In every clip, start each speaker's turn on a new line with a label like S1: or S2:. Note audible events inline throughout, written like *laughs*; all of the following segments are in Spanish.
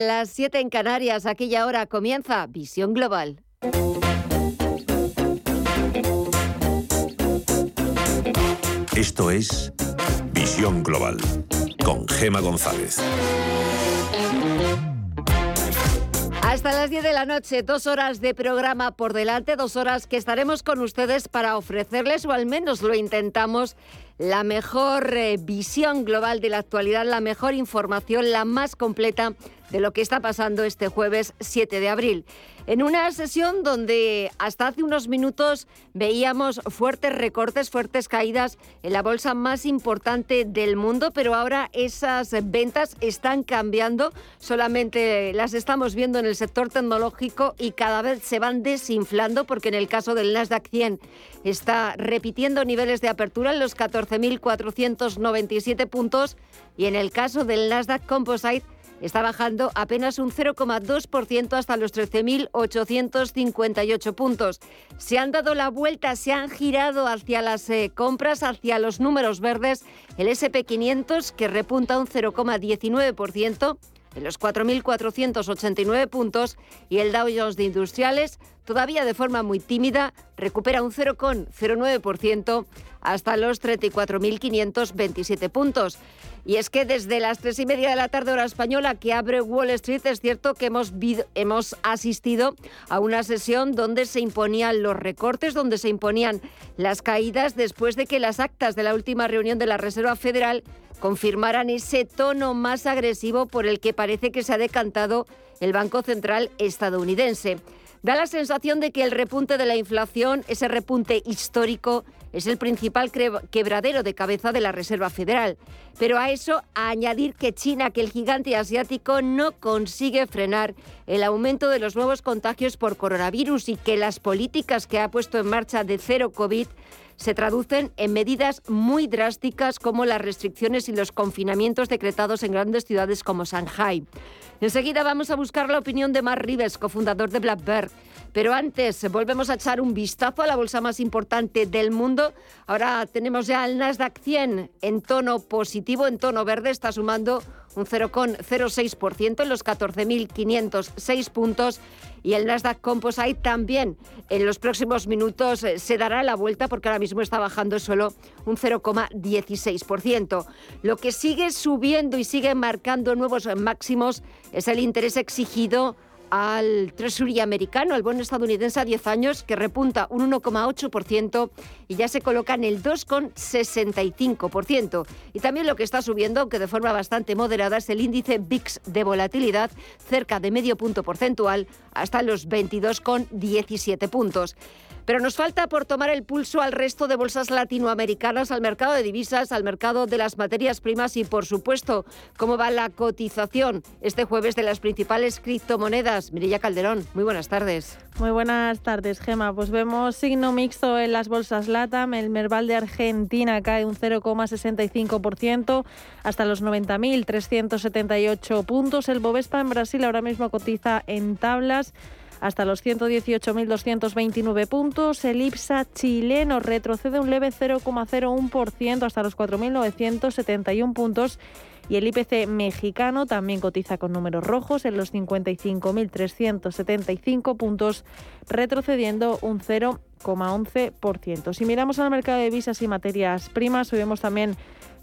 S1: Las 7 en Canarias, aquella hora comienza Visión Global.
S2: Esto es Visión Global con Gema González.
S1: Hasta las 10 de la noche, dos horas de programa por delante, dos horas que estaremos con ustedes para ofrecerles, o al menos lo intentamos, la mejor eh, visión global de la actualidad, la mejor información, la más completa de lo que está pasando este jueves 7 de abril. En una sesión donde hasta hace unos minutos veíamos fuertes recortes, fuertes caídas en la bolsa más importante del mundo, pero ahora esas ventas están cambiando, solamente las estamos viendo en el sector tecnológico y cada vez se van desinflando porque en el caso del Nasdaq 100 está repitiendo niveles de apertura en los 14.497 puntos y en el caso del Nasdaq Composite está bajando apenas un 0,2% hasta los 13.858 puntos. Se han dado la vuelta, se han girado hacia las eh, compras, hacia los números verdes. El SP500 que repunta un 0,19% en los 4.489 puntos y el Dow Jones de Industriales, todavía de forma muy tímida, recupera un 0,09% hasta los 34.527 puntos. Y es que desde las tres y media de la tarde hora española que abre Wall Street es cierto que hemos, hemos asistido a una sesión donde se imponían los recortes, donde se imponían las caídas después de que las actas de la última reunión de la Reserva Federal confirmaran ese tono más agresivo por el que parece que se ha decantado el Banco Central estadounidense. Da la sensación de que el repunte de la inflación, ese repunte histórico, es el principal quebradero de cabeza de la Reserva Federal. Pero a eso, añadir que China, que el gigante asiático, no consigue frenar el aumento de los nuevos contagios por coronavirus y que las políticas que ha puesto en marcha de cero COVID se traducen en medidas muy drásticas como las restricciones y los confinamientos decretados en grandes ciudades como Shanghai. Enseguida vamos a buscar la opinión de Mark Rives, cofundador de Blackbird. Pero antes volvemos a echar un vistazo a la bolsa más importante del mundo. Ahora tenemos ya el Nasdaq 100 en tono positivo, en tono verde, está sumando un 0,06% en los 14.506 puntos y el Nasdaq Composite también en los próximos minutos eh, se dará la vuelta porque ahora mismo está bajando solo un 0,16%. Lo que sigue subiendo y sigue marcando nuevos máximos es el interés exigido al Treasury americano, al bono estadounidense a 10 años, que repunta un 1,8% y ya se coloca en el 2,65%. Y también lo que está subiendo, aunque de forma bastante moderada, es el índice VIX de volatilidad, cerca de medio punto porcentual, hasta los 22,17 puntos. Pero nos falta por tomar el pulso al resto de bolsas latinoamericanas, al mercado de divisas, al mercado de las materias primas y, por supuesto, cómo va la cotización este jueves de las principales criptomonedas. Mirilla Calderón, muy buenas tardes.
S3: Muy buenas tardes, Gema. Pues vemos signo mixto en las bolsas LATAM. El Merval de Argentina cae un 0,65% hasta los 90.378 puntos. El Bovespa en Brasil ahora mismo cotiza en tablas hasta los 118.229 puntos. El IPSA chileno retrocede un leve 0,01% hasta los 4.971 puntos. Y el IPC mexicano también cotiza con números rojos en los 55.375 puntos, retrocediendo un 0,11%. Si miramos al mercado de visas y materias primas, vemos también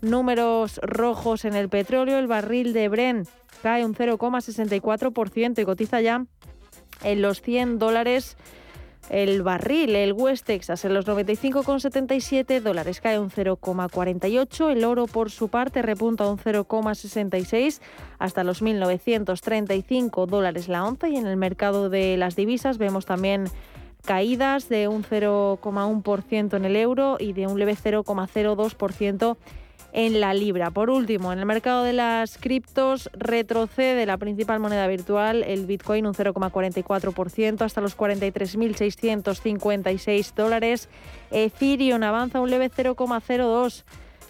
S3: números rojos en el petróleo. El barril de Bren cae un 0,64% y cotiza ya en los 100 dólares el barril, el West Texas, en los 95,77 dólares cae un 0,48. El oro, por su parte, repunta un 0,66 hasta los 1.935 dólares la onza. Y en el mercado de las divisas vemos también caídas de un 0,1% en el euro y de un leve 0,02% en la libra. Por último, en el mercado de las criptos retrocede la principal moneda virtual, el Bitcoin, un 0,44% hasta los 43.656 dólares. Ethereum avanza un leve 0,02%,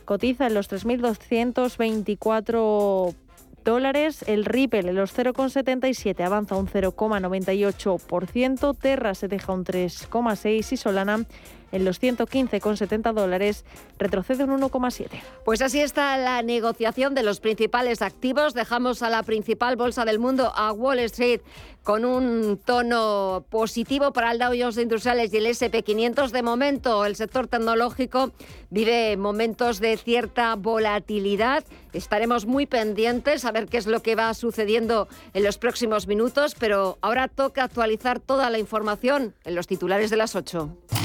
S3: cotiza en los 3.224 dólares. El Ripple en los 0,77 avanza un 0,98%. Terra se deja un 3,6% y Solana en los 115,70 dólares, retrocede un 1,7.
S1: Pues así está la negociación de los principales activos. Dejamos a la principal bolsa del mundo, a Wall Street, con un tono positivo para el Dow Jones Industriales y el SP500. De momento, el sector tecnológico vive momentos de cierta volatilidad. Estaremos muy pendientes a ver qué es lo que va sucediendo en los próximos minutos, pero ahora toca actualizar toda la información en los titulares de las 8.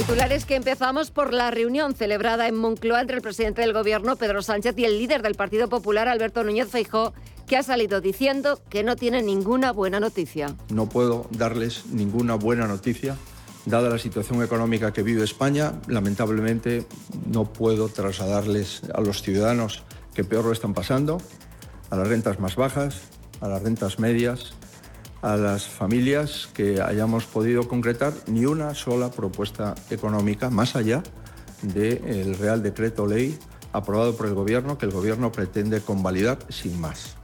S1: Titulares que empezamos por la reunión celebrada en Moncloa entre el presidente del Gobierno, Pedro Sánchez, y el líder del Partido Popular, Alberto Núñez Feijó, que ha salido diciendo que no tiene ninguna buena noticia.
S4: No puedo darles ninguna buena noticia. Dada la situación económica que vive España, lamentablemente no puedo trasladarles a los ciudadanos que peor lo están pasando, a las rentas más bajas, a las rentas medias, a las familias que hayamos podido concretar ni una sola propuesta económica más allá del Real Decreto Ley aprobado por el Gobierno que el Gobierno pretende convalidar sin más.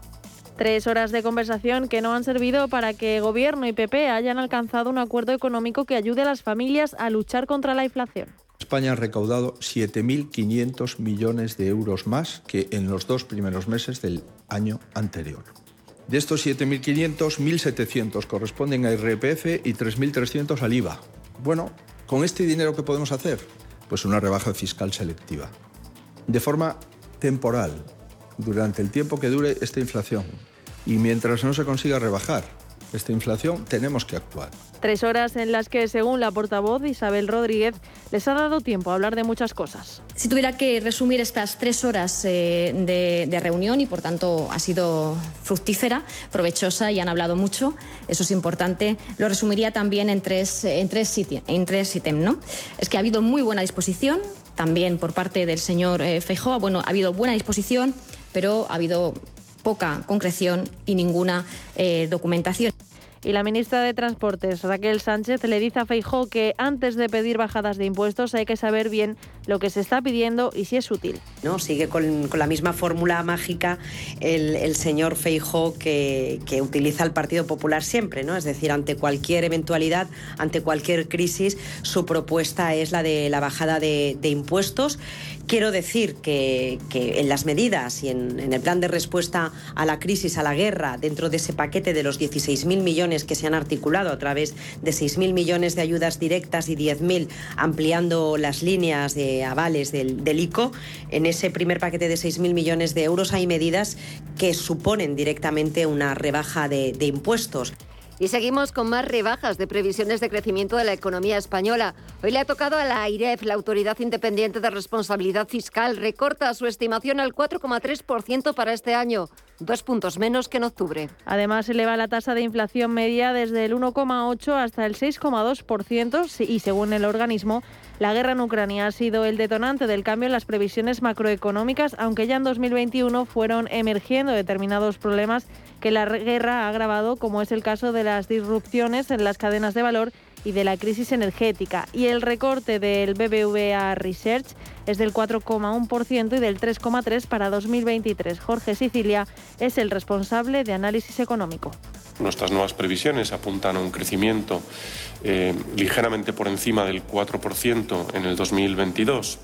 S3: Tres horas de conversación que no han servido para que Gobierno y PP hayan alcanzado un acuerdo económico que ayude a las familias a luchar contra la inflación.
S4: España ha recaudado 7.500 millones de euros más que en los dos primeros meses del año anterior. De estos 7.500, 1.700 corresponden a IRPF y 3.300 al IVA. Bueno, ¿con este dinero qué podemos hacer? Pues una rebaja fiscal selectiva. De forma temporal, durante el tiempo que dure esta inflación. Y mientras no se consiga rebajar esta inflación, tenemos que actuar.
S3: Tres horas en las que, según la portavoz Isabel Rodríguez, les ha dado tiempo a hablar de muchas cosas.
S5: Si tuviera que resumir estas tres horas eh, de, reunión y, por tanto, ha sido fructífera, provechosa y han hablado mucho, eso es importante, lo resumiría también en tres, en tres, en tres ítems. ¿no? Es que ha habido muy buena disposición, también por parte del señor eh, Feijóo, bueno, ha habido buena disposición, pero ha habido poca concreción y ninguna eh, documentación.
S3: Y la ministra de Transportes, Raquel Sánchez, le dice a Feijó que antes de pedir bajadas de impuestos hay que saber bien lo que se está pidiendo y si es útil.
S6: ¿No? Sigue con, la misma fórmula mágica el, señor Feijó que, utiliza el Partido Popular siempre, ¿no? Es decir, ante cualquier eventualidad, ante cualquier crisis, su propuesta es la de la bajada de, de impuestos Quiero decir que, en las medidas y en, el plan de respuesta a la crisis, a la guerra, dentro de ese paquete de los 16.000 millones que se han articulado a través de 6.000 millones de ayudas directas y 10.000 ampliando las líneas de avales del, ICO, en ese primer paquete de 6.000 millones de euros hay medidas que suponen directamente una rebaja de impuestos.
S1: Y seguimos con más rebajas de previsiones de crecimiento de la economía española. Hoy le ha tocado a la AIREF, la Autoridad Independiente de Responsabilidad Fiscal, recorta su estimación al 4,3% para este año, dos puntos menos que en octubre.
S3: Además, eleva la tasa de inflación media desde el 1,8 hasta el 6,2% y según el organismo, la guerra en Ucrania ha sido el detonante del cambio en las previsiones macroeconómicas, aunque ya en 2021 fueron emergiendo determinados problemas que la guerra ha agravado, como es el caso de las disrupciones en las cadenas de valor y de la crisis energética. Y el recorte del BBVA Research es del 4,1% y del 3,3% para 2023. Jorge Sicilia es el responsable de análisis económico.
S7: Nuestras nuevas previsiones apuntan a un crecimiento eh, ligeramente por encima del 4% en el 2022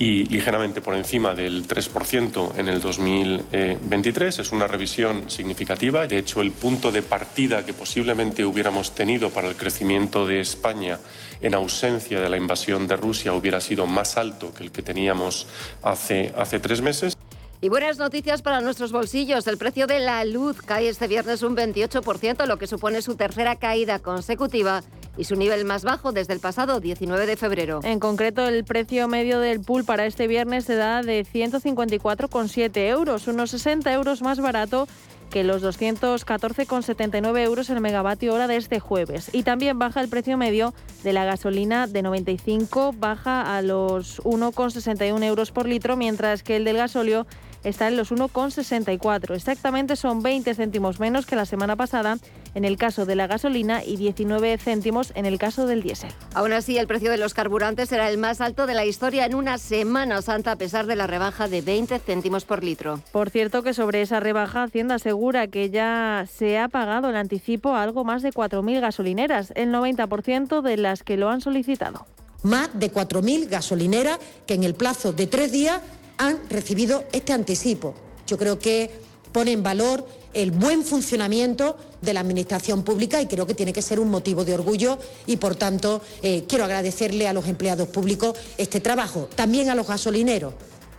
S7: y ligeramente por encima del 3% en el 2023. Es una revisión significativa. De hecho, el punto de partida que posiblemente hubiéramos tenido para el crecimiento de España en ausencia de la invasión de Rusia hubiera sido más alto que el que teníamos hace, hace tres meses.
S1: Y buenas noticias para nuestros bolsillos. El precio de la luz cae este viernes un 28%, lo que supone su tercera caída consecutiva y su nivel más bajo desde el pasado 19 de febrero.
S3: En concreto, el precio medio del pool para este viernes se da de 154,7 euros, unos 60 euros más barato que los 214,79 euros el megavatio hora de este jueves. Y también baja el precio medio de la gasolina de 95, baja a los 1,61 euros por litro, mientras que el del gasóleo está en los 1,64. Exactamente son 20 céntimos menos que la semana pasada en el caso de la gasolina y 19 céntimos en el caso del diésel.
S1: Aún así, el precio de los carburantes será el más alto de la historia en una Semana Santa a pesar de la rebaja de 20 céntimos por litro.
S3: Por cierto que sobre esa rebaja Hacienda asegura que ya se ha pagado el anticipo a algo más de 4.000 gasolineras, el 90% de las que lo han solicitado.
S8: Más de 4.000 gasolineras que en el plazo de tres días han recibido este anticipo. Yo creo que pone en valor el buen funcionamiento de la Administración Pública y creo que tiene que ser un motivo de orgullo y, por tanto, eh, quiero agradecerle a los empleados públicos este trabajo, también a los gasolineros.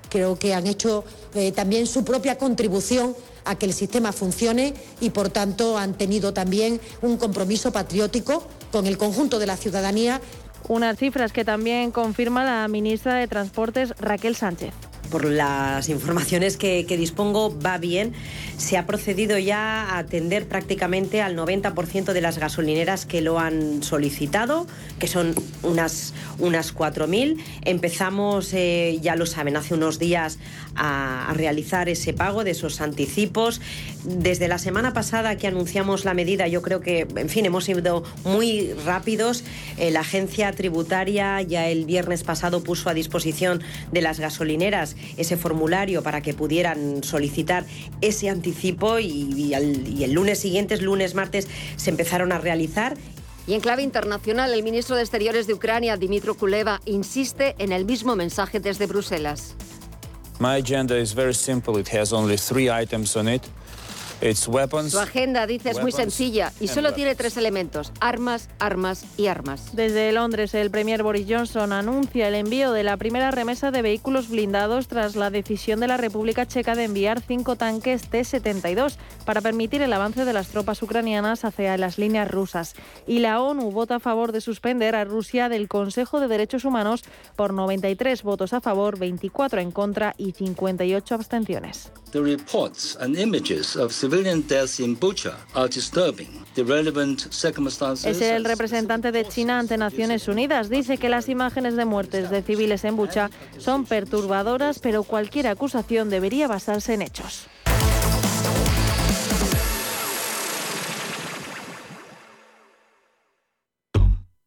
S8: Creo que han hecho eh, también su propia contribución a que el sistema funcione y, por tanto, han tenido también un compromiso patriótico con el conjunto de la ciudadanía.
S3: Unas cifras que también confirma la ministra de Transportes Raquel Sánchez
S6: por las informaciones que, dispongo, va bien. Se ha procedido ya a atender prácticamente al 90% de las gasolineras que lo han solicitado, que son unas, unas 4.000. Empezamos, eh, ya lo saben, hace unos días a, realizar ese pago de esos anticipos. Desde la semana pasada que anunciamos la medida, yo creo que, en fin, hemos sido muy rápidos. Eh, la agencia tributaria ya el viernes pasado puso a disposición de las gasolineras ese formulario para que pudieran solicitar ese anticipo y, el lunes siguiente, lunes, martes, se empezaron a realizar
S1: y en clave internacional, el ministro de Exteriores de Ucrania, Dimitro Kuleva, insiste en el mismo mensaje desde Bruselas.
S9: My agenda is very simple. It has only three items on it.
S1: Su agenda, dice, es muy sencilla y solo tiene tres elementos, armas, armas y armas.
S3: Desde Londres, el premier Boris Johnson anuncia el envío de la primera remesa de vehículos blindados tras la decisión de la República Checa de enviar cinco tanques T-72 para permitir el avance de las tropas ucranianas hacia las líneas rusas. Y la ONU vota a favor de suspender a Rusia del Consejo de Derechos Humanos por 93 votos a favor, 24 en contra y 58 abstenciones. Es el representante de China ante Naciones Unidas. Dice que las imágenes de muertes de civiles en Bucha son perturbadoras, pero cualquier acusación debería basarse en hechos.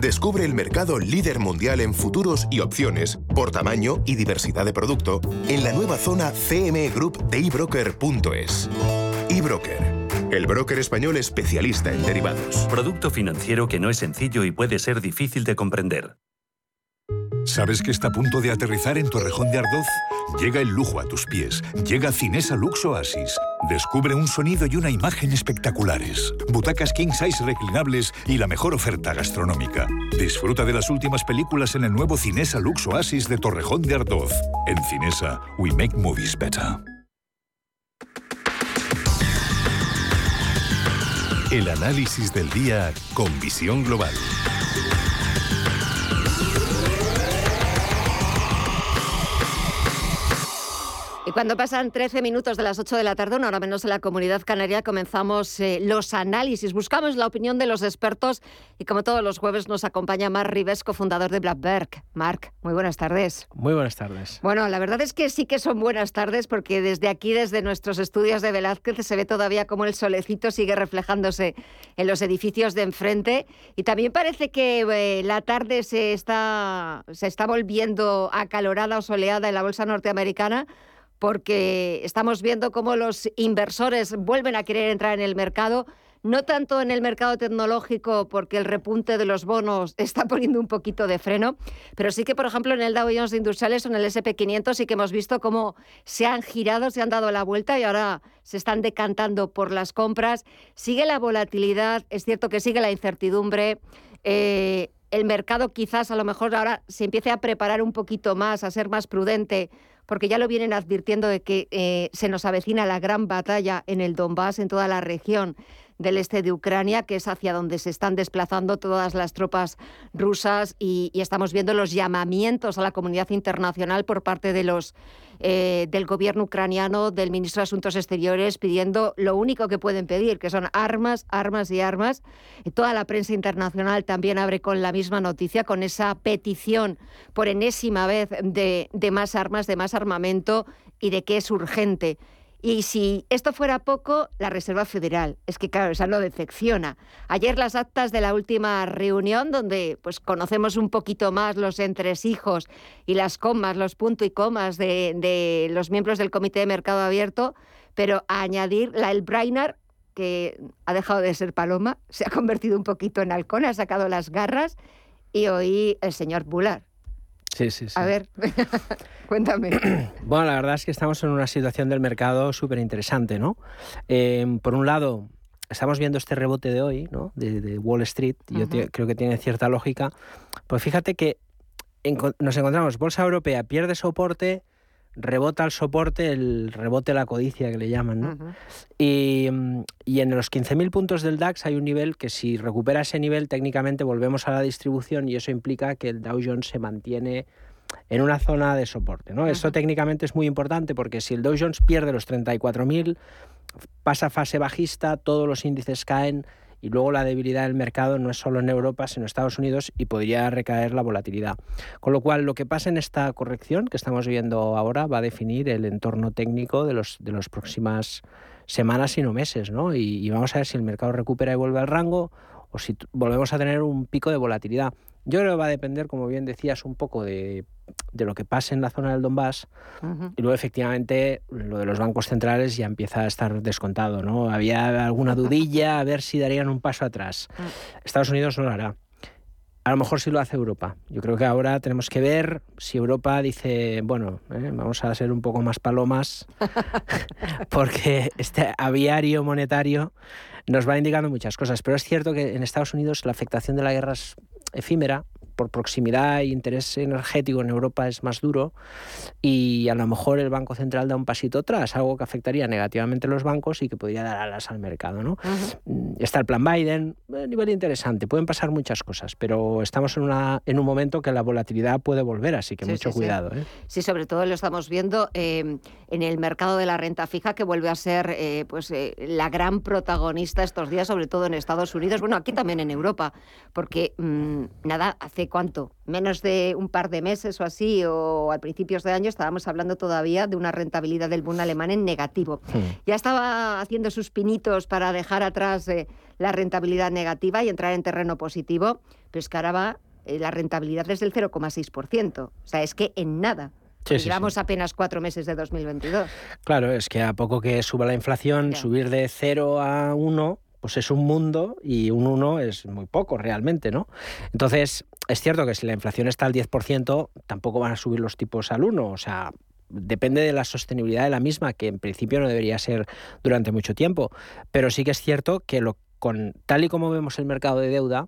S10: Descubre el mercado líder mundial en futuros y opciones por tamaño y diversidad de producto en la nueva zona CME Group de ebroker.es. eBroker, el broker español especialista en derivados.
S11: Producto financiero que no es sencillo y puede ser difícil de comprender.
S12: ¿Sabes que está a punto de aterrizar en Torrejón de Ardoz? Llega el lujo a tus pies. Llega Cinesa Lux Oasis. Descubre un sonido y una imagen espectaculares. Butacas king size reclinables y la mejor oferta gastronómica. Disfruta de las últimas películas en el nuevo Cinesa Lux Oasis de Torrejón de Ardoz. En Cinesa, we make movies better.
S2: El análisis del día con visión global.
S1: Y cuando pasan 13 minutos de las 8 de la tarde, una hora menos en la comunidad canaria, comenzamos eh, los análisis. Buscamos la opinión de los expertos y como todos los jueves nos acompaña Marc Rivesco, fundador de Blackberg. Marc, muy buenas tardes.
S13: Muy buenas tardes.
S1: Bueno, la verdad es que sí que son buenas tardes porque desde aquí, desde nuestros estudios de Velázquez, se ve todavía como el solecito sigue reflejándose en los edificios de enfrente y también parece que eh, la tarde se está, se está volviendo acalorada o soleada en la bolsa norteamericana porque estamos viendo cómo los inversores vuelven a querer entrar en el mercado, no tanto en el mercado tecnológico porque el repunte de los bonos *laughs* está poniendo un poquito de freno, pero sí que, por ejemplo, en el Dow Jones Industriales o en el SP500 sí que hemos visto cómo se han girado, se han dado la vuelta y ahora se están decantando por las compras. Sigue la volatilidad, es cierto que sigue la incertidumbre. Eh, el mercado quizás a lo mejor ahora se empiece a preparar un poquito más, a ser más prudente porque ya lo vienen advirtiendo de que eh, se nos avecina la gran batalla en el Donbass, en toda la región del este de Ucrania, que es hacia donde se están desplazando todas las tropas rusas y, estamos viendo los llamamientos a la comunidad internacional por parte de los eh, del gobierno ucraniano, del ministro de Asuntos Exteriores, pidiendo lo único que pueden pedir, que son armas, armas y armas. Toda la prensa internacional también abre con la misma noticia, con esa petición por enésima vez de, de más armas, de más armamento y de que es urgente. Y si esto fuera poco, la Reserva Federal. Es que, claro, esa no decepciona. Ayer las actas de la última reunión, donde pues, conocemos un poquito más los entresijos y las comas, los puntos y comas de, los miembros del Comité de Mercado Abierto, pero a añadir la El Brainer, que ha dejado de ser paloma, se ha convertido un poquito en halcón, ha sacado las garras, y hoy el señor Bular.
S13: Sí, sí, sí.
S1: A ver, *laughs* cuéntame. *clears throat*
S13: Bueno, la verdad es que estamos en una situación del mercado súper interesante, ¿no? Em, por un lado, estamos viendo este rebote de hoy, ¿no? De, Wall Street, yo creo que tiene cierta lógica. Pues fíjate que nos encontramos, Bolsa Europea pierde soporte, rebota el soporte, el rebote de la codicia que le llaman, ¿no? y, y, en los 15.000 puntos del DAX hay un nivel que si recupera ese nivel técnicamente volvemos a la distribución y eso implica que el Dow Jones se mantiene en una zona de soporte, ¿no? Eso técnicamente es muy importante porque si el Dow Jones pierde los 34.000, pasa fase bajista, todos los índices caen, y luego la debilidad del mercado no es solo en Europa, sino en Estados Unidos y podría recaer la volatilidad. Con lo cual, lo que pasa en esta corrección que estamos viendo ahora va a definir el entorno técnico de los de las próximas semanas y no meses, ¿no? y vamos a ver si el mercado recupera y vuelve al rango o si volvemos a tener un pico de volatilidad. Yo creo que va a depender, como bien decías, un poco de, lo que pase en la zona del Donbass. Y luego, efectivamente, lo de los bancos centrales ya empieza a estar descontado. ¿no? Había alguna dudilla a ver si darían un paso atrás. Mm. Estados Unidos no lo hará. A lo mejor sí lo hace Europa. Yo creo que ahora tenemos que ver si Europa dice, bueno, eh, vamos a ser un poco más palomas, *laughs* porque este aviario monetario nos va indicando muchas cosas. Pero es cierto que en Estados Unidos la afectación de la guerra es efímera, por proximidad e interés energético en Europa es más duro y a lo mejor el Banco Central da un pasito atrás, algo que afectaría negativamente a los bancos y que podría dar alas al mercado. ¿no? Mm, está el plan Biden, a eh, nivel interesante, pueden pasar muchas cosas, pero estamos en, una, en un momento que la volatilidad puede volver, así que mucho cuidado.
S1: Sí. ¿eh? sí. sobre todo lo estamos viendo em, en el mercado de la renta fija, que vuelve a ser eh, pues, la gran protagonista estos días, sobre todo en Estados Unidos, bueno, aquí también en Europa, porque mm, nada, hace cuánto, menos de un par de meses o así, o al principios de año, estábamos hablando todavía de una rentabilidad del bono alemán en negativo. Hmm. Ya estaba haciendo sus pinitos para dejar atrás eh, la rentabilidad negativa y entrar en terreno positivo, pero es que ahora va eh, la rentabilidad es del 0,6%. O sea, es que en nada. Llevamos apenas cuatro meses de 2022.
S13: Claro, es que a poco que suba la inflación, subir de 0 a 1 pues es un mundo y un 1 es muy poco realmente, ¿no? Entonces, es cierto que si la inflación está al 10%, tampoco van a subir los tipos al 1, o sea, depende de la sostenibilidad de la misma, que en principio no debería ser durante mucho tiempo, pero sí que es cierto que lo, con tal y como vemos el mercado de deuda,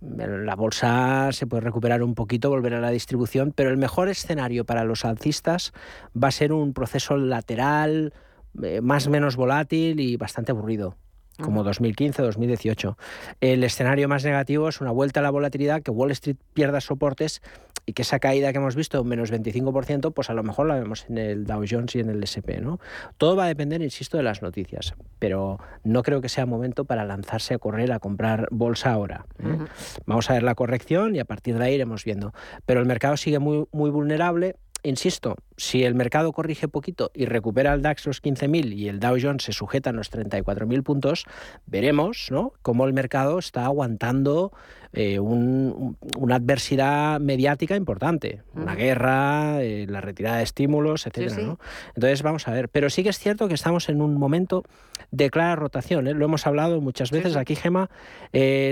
S13: la bolsa se puede recuperar un poquito, volver a la distribución, pero el mejor escenario para los alcistas va a ser un proceso lateral, eh, más menos volátil y bastante aburrido como 2015 2018. El escenario más negativo es una vuelta a la volatilidad, que Wall Street pierda soportes y que esa caída que hemos visto, menos 25%, pues a lo mejor la vemos en el Dow Jones y en el SP. ¿no? Todo va a depender, insisto, de las noticias, pero no creo que sea momento para lanzarse a correr a comprar bolsa ahora. ¿eh? Vamos a ver la corrección y a partir de ahí iremos viendo. Pero el mercado sigue muy, muy vulnerable insisto, si el mercado corrige poquito y recupera el DAX los 15.000 y el Dow Jones se sujeta a los 34.000 puntos, veremos ¿no? cómo el mercado está aguantando eh, una adversidad mediática importante, una guerra, eh, la retirada de estímulos, etc. Entonces vamos a ver, pero sí que es cierto que estamos en un momento de clara rotación, ¿eh? lo hemos hablado muchas veces aquí, Gema,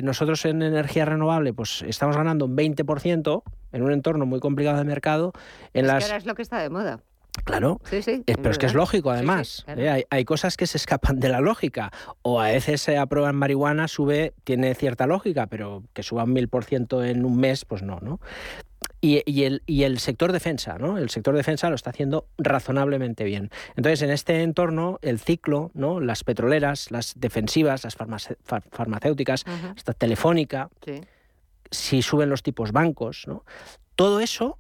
S13: nosotros en energía renovable pues estamos ganando un 20% en un entorno muy complicado de mercado. En
S1: las... que ahora es lo que está de moda.
S13: Claro, sí, sí, pero es que es lógico además. ¿eh? hay, cosas que se escapan de la lógica. O a veces se aprueba en marihuana, sube, tiene cierta lógica, pero que suba un mil por ciento en un mes, pues no, ¿no? Y, el, y, el, sector defensa, ¿no? El sector defensa lo está haciendo razonablemente bien. Entonces, en este entorno, el ciclo, ¿no? Las petroleras, las defensivas, las farmacéuticas, esta telefónica, si suben los tipos bancos, ¿no? Todo eso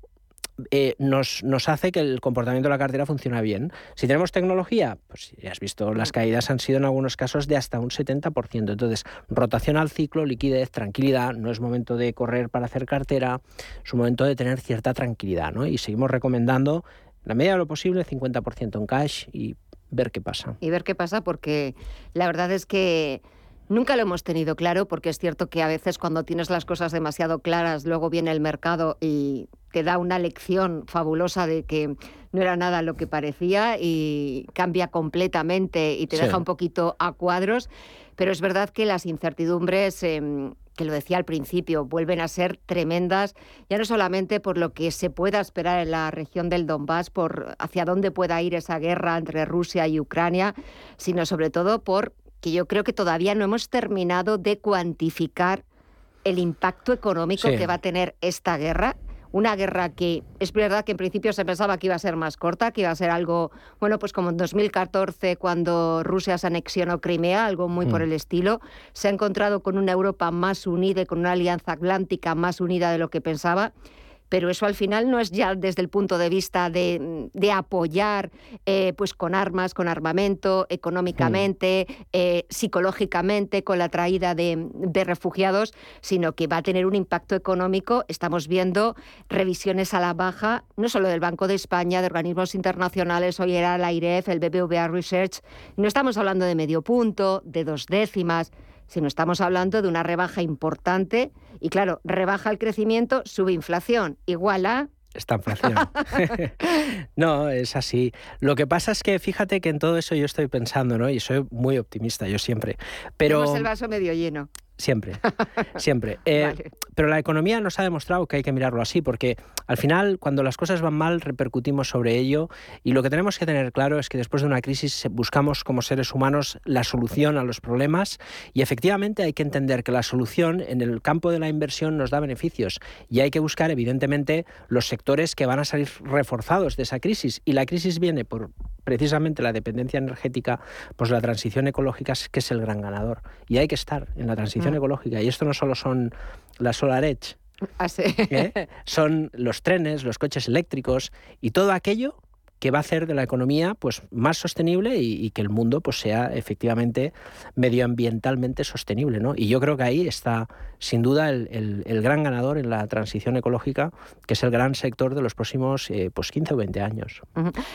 S13: eh, nos, nos, hace que el comportamiento de la cartera funcione bien. Si tenemos tecnología, pues ya has visto, las caídas han sido en algunos casos de hasta un 70%. Entonces, rotación al ciclo, liquidez, tranquilidad, no es momento de correr para hacer cartera, es un momento de tener cierta tranquilidad. ¿no? Y seguimos recomendando, la medida de lo posible, 50% en cash y ver qué pasa.
S1: Y ver qué pasa porque la verdad es que... Nunca lo hemos tenido claro porque es cierto que a veces cuando tienes las cosas demasiado claras, luego viene el mercado y te da una lección fabulosa de que no era nada lo que parecía y cambia completamente y te deja un poquito a cuadros. Pero es verdad que las incertidumbres, em, que lo decía al principio, vuelven a ser tremendas, ya no solamente por lo que se pueda esperar en la región del Donbass, por hacia dónde pueda ir esa guerra entre Rusia y Ucrania, sino sobre todo por que yo creo que todavía no hemos terminado de cuantificar el impacto económico que va a tener esta guerra una guerra que es verdad que en principio se pensaba que iba a ser más corta, que iba a ser algo, bueno, pues como en 2014 cuando Rusia se anexionó Crimea, algo muy por mm. el estilo, se ha encontrado con una Europa más unida y con una alianza atlántica más unida de lo que pensaba pero eso al final no es ya desde el punto de vista de, apoyar eh, pues con armas, con armamento, económicamente, eh, psicológicamente, con la traída de, refugiados, sino que va a tener un impacto económico. Estamos viendo revisiones a la baja, no solo del Banco de España, de organismos internacionales, hoy era la IREF, el BBVA Research, no estamos hablando de medio punto, de dos décimas, sino estamos hablando de una rebaja importante y claro, rebaja el crecimiento, sube inflación, igual a
S13: esta inflación. *laughs* no, es así. Lo que pasa es que fíjate que en todo eso yo estoy pensando, ¿no? Y soy muy optimista, yo siempre. Pero...
S1: Tenemos el vaso medio lleno.
S13: Siempre, *laughs* siempre. Eh, pero la economía nos ha demostrado que hay que mirarlo así, porque al final, cuando las cosas van mal, repercutimos sobre ello y lo que tenemos que tener claro es que después de una crisis buscamos como seres humanos la solución a los problemas y efectivamente hay que entender que la solución en el campo de la inversión nos da beneficios y hay que buscar, evidentemente, los sectores que van a salir reforzados de esa crisis. Y la crisis viene por precisamente la dependencia energética, pues la transición ecológica es que es el gran ganador. Y hay que estar en la transición ecológica. Y esto no solo son las Solar Edge,
S1: ah,
S13: ¿eh? *laughs* son los trenes, los coches eléctricos y todo aquello que va a hacer de la economía pues, más sostenible y, que el mundo pues, sea efectivamente medioambientalmente sostenible. ¿no? Y yo creo que ahí está, sin duda, el, gran ganador en la transición ecológica, que es el gran sector de los próximos eh, pues 15 o 20 años.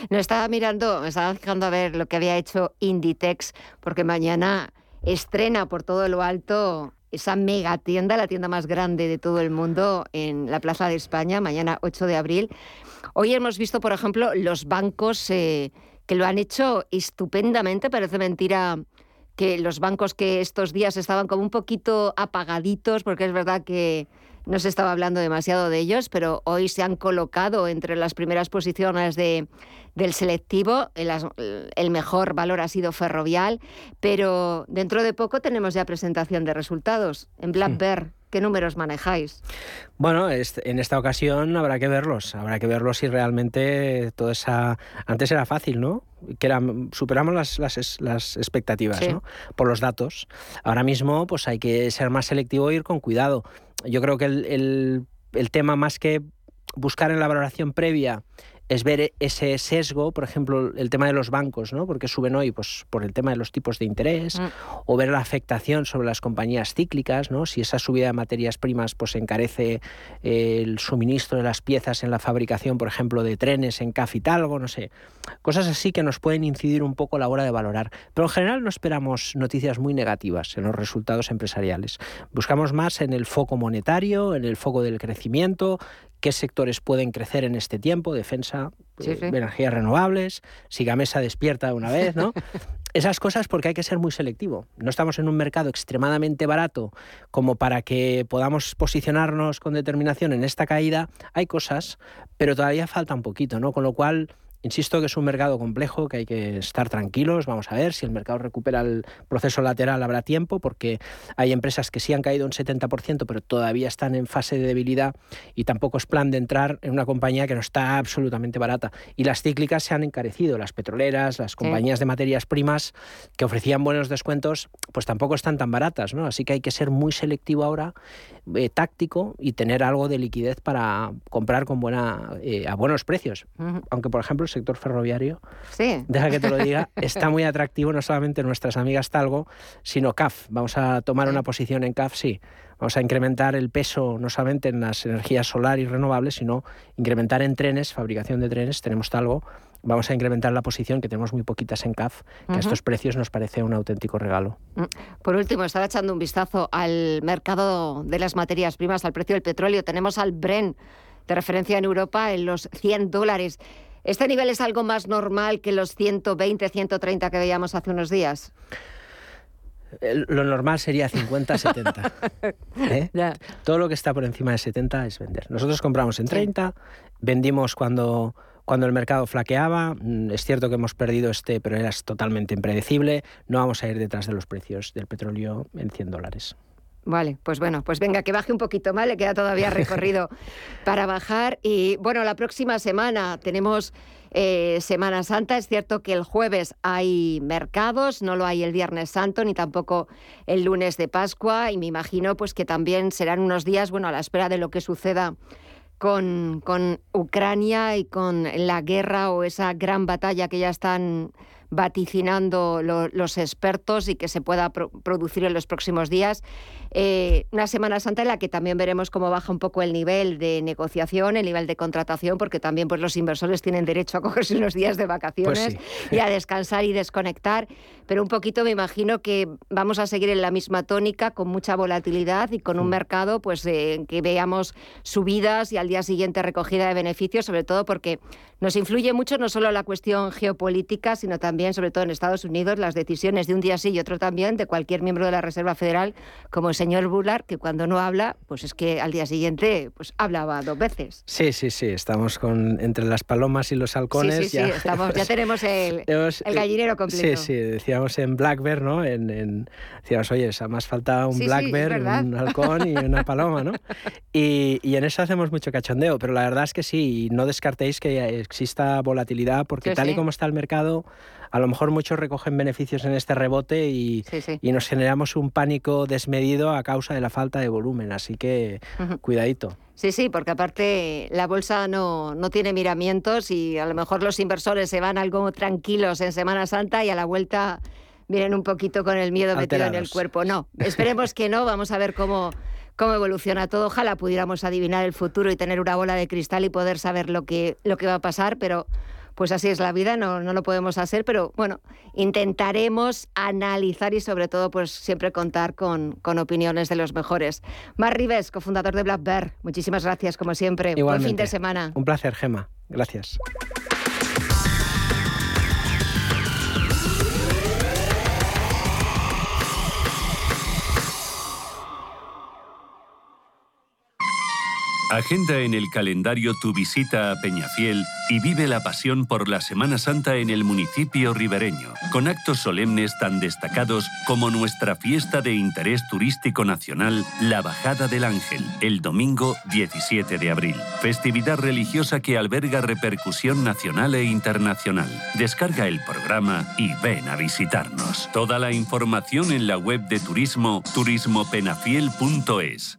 S1: No estaba mirando, me estaba fijando a ver lo que había hecho Inditex, porque mañana estrena por todo lo alto esa mega tienda, la tienda más grande de todo el mundo en la Plaza de España, mañana 8 de abril. Hoy hemos visto, por ejemplo, los bancos eh, que lo han hecho estupendamente. Parece mentira que los bancos que estos días estaban como un poquito apagaditos, porque es verdad que no se estaba hablando demasiado de ellos, pero hoy se han colocado entre las primeras posiciones de, del selectivo. El, mejor valor ha sido Ferrovial, pero dentro de poco tenemos ya presentación de resultados en Black hmm. Bear. ¿Qué números manejáis?
S13: Bueno, en esta ocasión habrá que verlos, habrá que verlos si realmente toda esa... Antes era fácil, ¿no? Que era, superamos las, las, expectativas, ¿no? Por los datos. Ahora mismo, pues hay que ser más selectivo e ir con cuidado. Yo creo que el, el tema más que buscar en la valoración previa es ver ese sesgo, por ejemplo, el tema de los bancos, ¿no? Porque suben hoy pues, por el tema de los tipos de interés, mm. o ver la afectación sobre las compañías cíclicas, ¿no? Si esa subida de materias primas pues encarece eh, el suministro de las piezas en la fabricación, por ejemplo, de trenes en Cafitalgo, no sé. Cosas así que nos pueden incidir un poco a la hora de valorar. Pero en general no esperamos noticias muy negativas en los resultados empresariales. Buscamos más en el foco monetario, en el foco del crecimiento, qué sectores pueden crecer en este tiempo, defensa, eh, energías renovables, si Gamesa despierta de una vez, ¿no? *laughs* Esas cosas porque hay que ser muy selectivo. No estamos en un mercado extremadamente barato como para que podamos posicionarnos con determinación en esta caída. Hay cosas, pero todavía falta un poquito, ¿no? Con lo cual Insisto que es un mercado complejo, que hay que estar tranquilos. Vamos a ver si el mercado recupera el proceso lateral, habrá tiempo, porque hay empresas que sí han caído un 70%, pero todavía están en fase de debilidad y tampoco es plan de entrar en una compañía que no está absolutamente barata. Y las cíclicas se han encarecido, las petroleras, las compañías de materias primas que ofrecían buenos descuentos, pues tampoco están tan baratas, ¿no? Así que hay que ser muy selectivo ahora, eh, táctico y tener algo de liquidez para comprar con buena, eh, a buenos precios. Aunque, por ejemplo, sector ferroviario,
S1: sí.
S13: deja que te lo diga, *laughs* está muy atractivo no solamente nuestras amigas Talgo, sino CAF. Vamos a tomar una posición en CAF, sí. Vamos a incrementar el peso no solamente en las energías solar y renovables, sino incrementar en trenes, fabricación de trenes, tenemos Talgo. Vamos a incrementar la posición, que tenemos muy poquitas en CAF, que a estos precios nos parece un auténtico regalo.
S1: Mm. Por último, estaba echando un vistazo al mercado de las materias primas, al precio del petróleo. Tenemos al Bren de referencia en Europa en los 100 dólares. ¿Este nivel es algo más normal que los 120, 130 que veíamos hace unos días?
S13: Lo normal sería 50, 70. *laughs* ¿eh? Todo lo que está por encima de 70 es vender. Nosotros compramos en 30, vendimos cuando, cuando el mercado flaqueaba. Mm, es cierto que hemos perdido este, pero era totalmente impredecible. No vamos a ir detrás de los precios del petróleo en 100 dólares.
S1: Vale, pues bueno, pues venga, que baje un poquito más, le queda todavía recorrido *laughs* para bajar. Y bueno, la próxima semana tenemos eh, Semana Santa. Es cierto que el jueves hay mercados, no lo hay el Viernes Santo ni tampoco el lunes de Pascua. Y me imagino pues que también serán unos días, bueno, a la espera de lo que suceda con, con Ucrania y con la guerra o esa gran batalla que ya están vaticinando los expertos y que se pueda producir en los próximos días. Eh, una Semana Santa en la que también veremos cómo baja un poco el nivel de negociación, el nivel de contratación, porque también pues, los inversores tienen derecho a *laughs* cogerse unos días de vacaciones pues y a descansar y desconectar. Pero un poquito me imagino que vamos a seguir en la misma tónica, con mucha volatilidad y con un mm. mercado pues, eh, que veamos subidas y al día siguiente recogida de beneficios, sobre todo porque nos influye mucho no solo la cuestión geopolítica, sino también, sobre todo en Estados Unidos, las decisiones de un día sí y otro también de cualquier miembro de la Reserva Federal, como el señor Bullard, que cuando no habla, pues es que al día siguiente pues hablaba dos veces.
S13: Sí, sí, sí, estamos con entre las palomas y los halcones.
S1: Sí, sí, ya, sí, estamos, ya *laughs* tenemos el, el, gallinero completo.
S13: Sí, sí, decíamos en Black Bear, ¿no? En, en, decíamos, oye, más falta un Black Bear, un *laughs* halcón y una paloma, ¿no? Y, y, en eso hacemos mucho cachondeo, pero la verdad es que sí, no descartéis que exista volatilidad, porque tal y como está el mercado, a lo mejor muchos recogen beneficios en este rebote y, y, nos generamos un pánico desmedido a causa de la falta de volumen. Así que cuidadito.
S1: Sí, sí, porque aparte la bolsa no, no tiene miramientos y a lo mejor los inversores se van algo tranquilos en Semana Santa y a la vuelta vienen un poquito con el miedo metido en el cuerpo. No, esperemos que no, vamos a ver cómo, cómo evoluciona todo. Ojalá pudiéramos adivinar el futuro y tener una bola de cristal y poder saber lo que, lo que va a pasar, pero pues así es la vida, no, no lo podemos hacer, pero bueno, intentaremos analizar y sobre todo pues siempre contar con, con opiniones de los mejores. Mar Rives, cofundador de Black Bear, muchísimas gracias como siempre. Buen fin de semana.
S13: Un placer, Gema. Gracias.
S11: Agenda en el calendario tu visita a Peñafiel y vive la pasión por la Semana Santa en el municipio ribereño, con actos solemnes tan destacados como nuestra fiesta de interés turístico nacional, la Bajada del Ángel, el domingo 17 de abril. Festividad religiosa que alberga repercusión nacional e internacional. Descarga el programa y ven a visitarnos. Toda la información en la web de turismo turismopenafiel.es.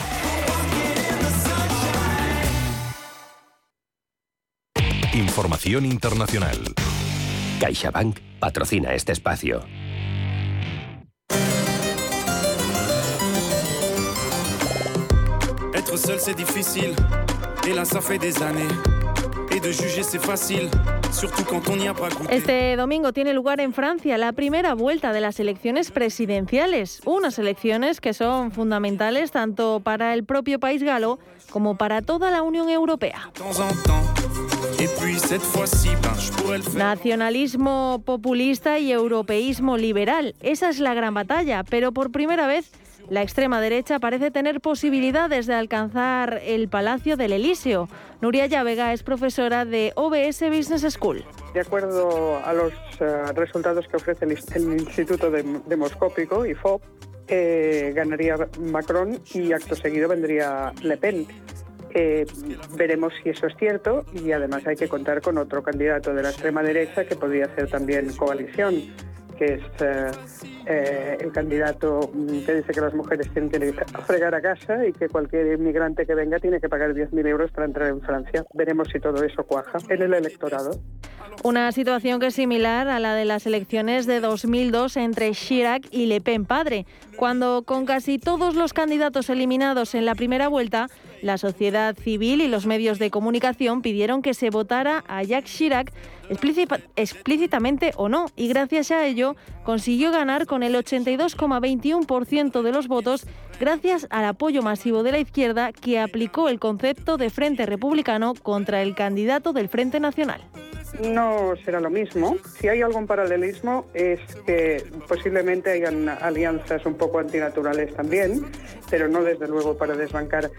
S2: Información internacional.
S14: CaixaBank patrocina este espacio.
S15: Être seul c'est difficile, et là ça fait des années. Et de juger c'est facile.
S3: Este domingo tiene lugar en Francia la primera vuelta de las elecciones presidenciales, unas elecciones que son fundamentales tanto para el propio país galo como para toda la Unión Europea. Nacionalismo populista y europeísmo liberal, esa es la gran batalla, pero por primera vez la extrema derecha parece tener posibilidades de alcanzar el Palacio del Elíseo. Nuria Llavega es profesora de OBS Business School.
S15: De acuerdo a los eh, resultados que ofrece el, Instituto Demoscópico, IFOP, eh, ganaría Macron y acto seguido vendría Le Pen. Eh, veremos si eso es cierto y además hay que contar con otro candidato de la extrema derecha que podría ser también coalición que es eh, eh, el candidato que dice que las mujeres tienen que fregar a casa y que cualquier inmigrante que venga tiene que pagar 10.000 euros para entrar en Francia. Veremos si todo eso cuaja en el electorado.
S3: Una situación que es similar a la de las elecciones de 2002 entre Chirac y Le Pen padre, cuando con casi todos los candidatos eliminados en la primera vuelta, la sociedad civil y los medios de comunicación pidieron que se votara a Jacques Chirac explícitamente o no, y gracias a ello consiguió ganar con el 82,21% de los votos gracias al apoyo masivo de la izquierda que aplicó el concepto de Frente Republicano contra el candidato del Frente Nacional
S15: no será lo mismo. Si hay algún paralelismo es que posiblemente hayan alianzas un poco antinaturales también, pero no desde luego para desbancar,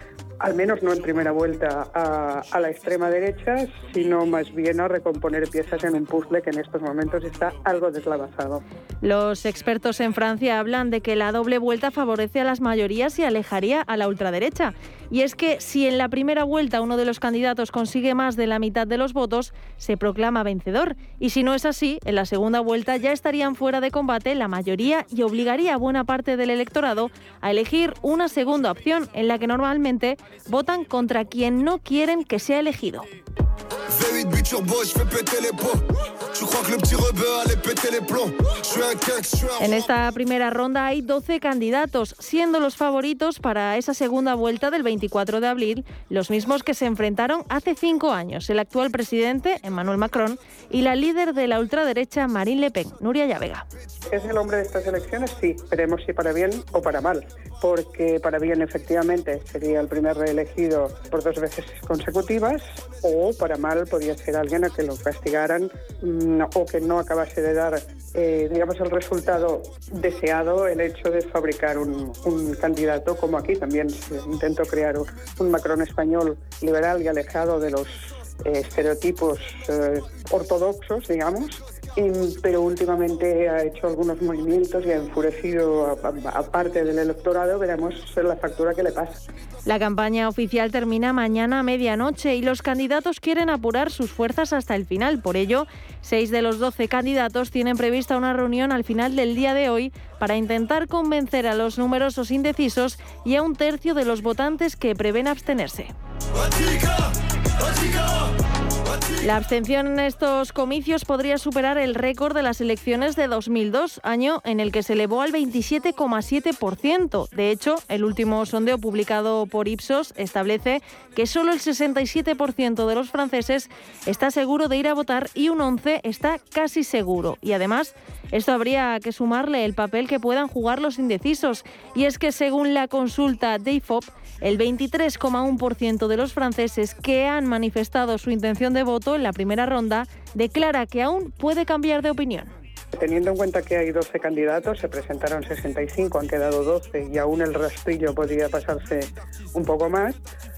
S15: al menos no en primera vuelta, a, la extrema derecha, sino más bien a recomponer piezas en un puzzle que en estos momentos está algo deslavazado.
S3: Los expertos en Francia hablan de que la doble vuelta favorece a las mayorías y alejaría a la ultraderecha. Y es que si en la primera vuelta uno de los candidatos consigue más de la mitad de los votos, se proclama vencedor. Y si no es así, en la segunda vuelta ya estarían fuera de combate la mayoría y obligaría a buena parte del electorado a elegir una segunda opción en la que normalmente votan contra quien no quieren que sea elegido. En esta primera ronda hay 12 candidatos, siendo los favoritos para esa segunda vuelta del 24 de abril los mismos que se enfrentaron hace cinco años, el actual presidente Emmanuel Macron y la líder de la ultraderecha Marine Le Pen, Nuria Llavega.
S15: ¿Es el hombre de estas elecciones? Sí, veremos si para bien o para mal, porque para bien efectivamente sería el primer reelegido por dos veces consecutivas o para mal podría ser alguien a que lo castigaran mm, o que no acabase de dar, eh, digamos, el resultado deseado, el hecho de fabricar un, candidato como aquí también se intentó crear un Macron español liberal y alejado de los eh, estereotipos eh, ortodoxos, digamos, pero últimamente ha hecho algunos movimientos y ha enfurecido a, parte del electorado. Veremos la factura que le pasa.
S3: La campaña oficial termina mañana a medianoche y los candidatos quieren apurar sus fuerzas hasta el final. Por ello, seis de los doce candidatos tienen prevista una reunión al final del día de hoy para intentar convencer a los numerosos indecisos y a un tercio de los votantes que prevén abstenerse. La abstención en estos comicios podría superar el récord de las elecciones de 2002, año en el que se elevó al 27,7%. De hecho, el último sondeo publicado por Ipsos establece que solo el 67% de los franceses está seguro de ir a votar y un 11 está casi seguro. Y además, esto habría que sumarle el papel que puedan jugar los indecisos. Y es que según la consulta de IFOP, el 23,1% de los franceses que han manifestado su intención de voto en la primera ronda declara que aún puede cambiar de opinión.
S15: Teniendo en cuenta que hay 12 candidatos, se presentaron 65, han quedado 12 y aún el rastrillo podría pasarse un poco más.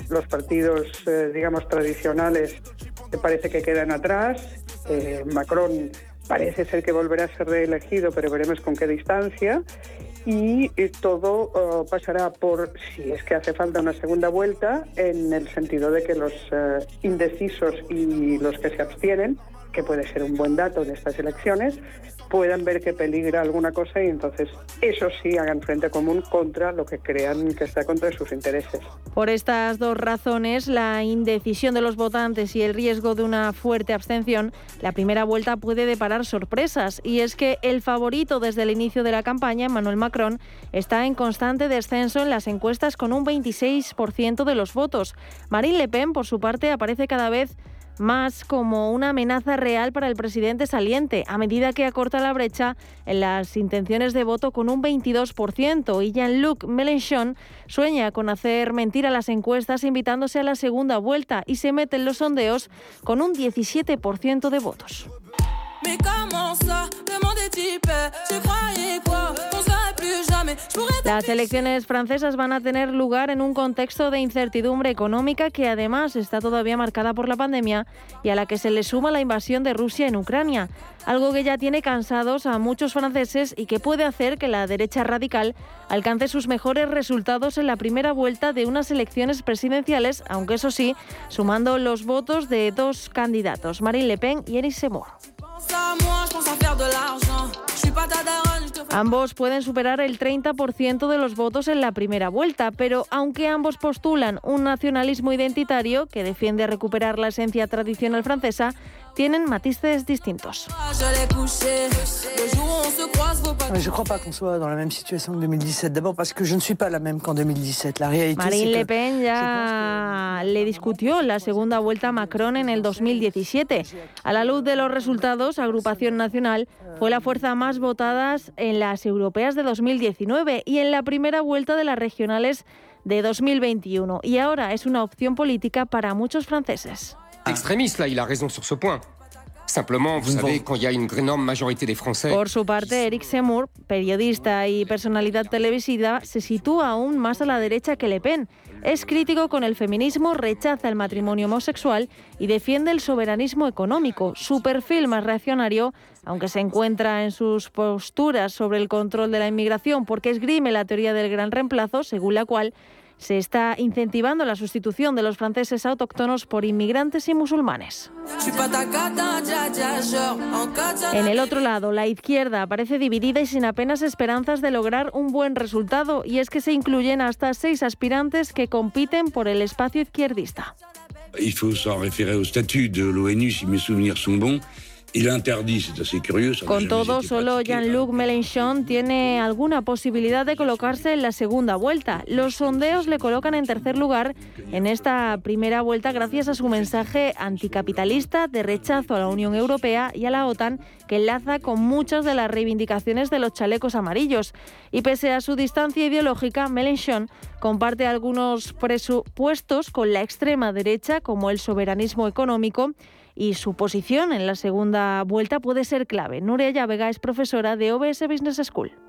S15: Los partidos, eh, digamos, tradicionales parece que quedan atrás. Eh, Macron parece ser que volverá a ser reelegido, pero veremos con qué distancia. Y eh, todo oh, pasará por, si es que hace falta una segunda vuelta, en el sentido de que los eh, indecisos y los que se abstienen, que puede ser un buen dato de estas elecciones, puedan ver que peligra alguna cosa y entonces eso sí hagan frente común contra lo que crean que está contra sus intereses.
S3: Por estas dos razones, la indecisión de los votantes y el riesgo de una fuerte abstención, la primera vuelta puede deparar sorpresas y es que el favorito desde el inicio de la campaña, Emmanuel Macron, está en constante descenso en las encuestas con un 26% de los votos. Marine Le Pen, por su parte, aparece cada vez más como una amenaza real para el presidente saliente, a medida que acorta la brecha en las intenciones de voto con un 22%. Y Jean-Luc Mélenchon sueña con hacer mentir a las encuestas invitándose a la segunda vuelta y se mete en los sondeos con un 17% de votos. Las elecciones francesas van a tener lugar en un contexto de incertidumbre económica que además está todavía marcada por la pandemia y a la que se le suma la invasión de Rusia en Ucrania, algo que ya tiene cansados a muchos franceses y que puede hacer que la derecha radical alcance sus mejores resultados en la primera vuelta de unas elecciones presidenciales, aunque eso sí, sumando los votos de dos candidatos, Marine Le Pen y Eric Zemmour. Ambos pueden superar el 30% de los votos en la primera vuelta, pero aunque ambos postulan un nacionalismo identitario que defiende recuperar la esencia tradicional francesa, tienen matices distintos. Marine Le Pen ya le discutió la segunda vuelta a Macron en el 2017. A la luz de los resultados, Agrupación Nacional fue la fuerza más votada en las europeas de 2019 y en la primera vuelta de las regionales de 2021. Y ahora es una opción política para muchos franceses.
S16: Extrémiste, là, il a raison sur ce point. Simplement, vous savez, quand il y a une énorme majorité des Français.
S3: Por su parte, Eric Zemmour, periodista y personalidad televisiva, se sitúa aún más a la derecha que Le Pen. Es crítico con el feminismo, rechaza el matrimonio homosexual y defiende el soberanismo económico. Su perfil más reaccionario, aunque se encuentra en sus posturas sobre el control de la inmigración, porque esgrime la teoría del gran reemplazo, según la cual se está incentivando la sustitución de los franceses autóctonos por inmigrantes y musulmanes. En el otro lado, la izquierda parece dividida y sin apenas esperanzas de lograr un buen resultado, y es que se incluyen hasta seis aspirantes que compiten por el espacio izquierdista.
S17: Il faut s'en référer au statut de l'ONU si mes souvenirs sont bons.
S3: Con todo, solo Jean-Luc Mélenchon tiene alguna posibilidad de colocarse en la segunda vuelta. Los sondeos le colocan en tercer lugar en esta primera vuelta gracias a su mensaje anticapitalista de rechazo a la Unión Europea y a la OTAN que enlaza con muchas de las reivindicaciones de los chalecos amarillos. Y pese a su distancia ideológica, Mélenchon comparte algunos presupuestos con la extrema derecha como el soberanismo económico y su posición en la segunda vuelta puede ser clave. Nuria Vega es profesora de OBS Business School.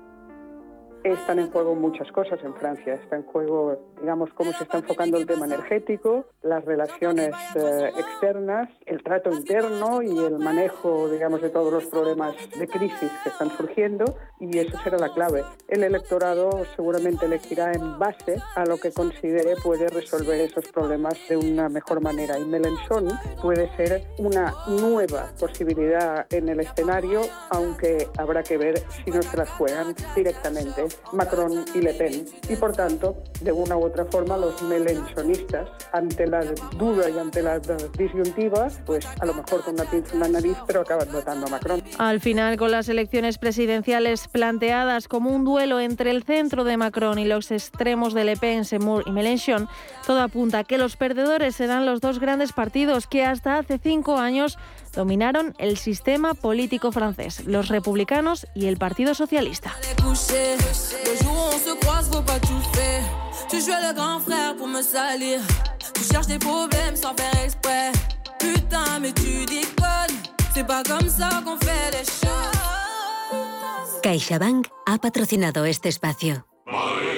S15: Están en juego muchas cosas en Francia. Está en juego, digamos, cómo se está enfocando el tema energético, las relaciones eh, externas, el trato interno y el manejo, digamos, de todos los problemas de crisis que están surgiendo. Y eso será la clave. El electorado seguramente elegirá en base a lo que considere puede resolver esos problemas de una mejor manera. Y Mélenchon puede ser una nueva posibilidad en el escenario, aunque habrá que ver si no se las juegan directamente Macron y Le Pen. Y por tanto, de una u otra forma, los melenchonistas, ante la duda y ante la disyuntiva, pues a lo mejor con una pinza en la nariz, pero acaban votando a Macron.
S3: Al final, con las elecciones presidenciales planteadas como un duelo entre el centro de Macron y los extremos de Le Pen, Seymour y Mélenchon, todo apunta a que los perdedores serán los dos grandes partidos que hasta hace cinco años dominaron el sistema político francés, los republicanos y el Partido Socialista.
S18: CaixaBank ha patrocinado este espacio.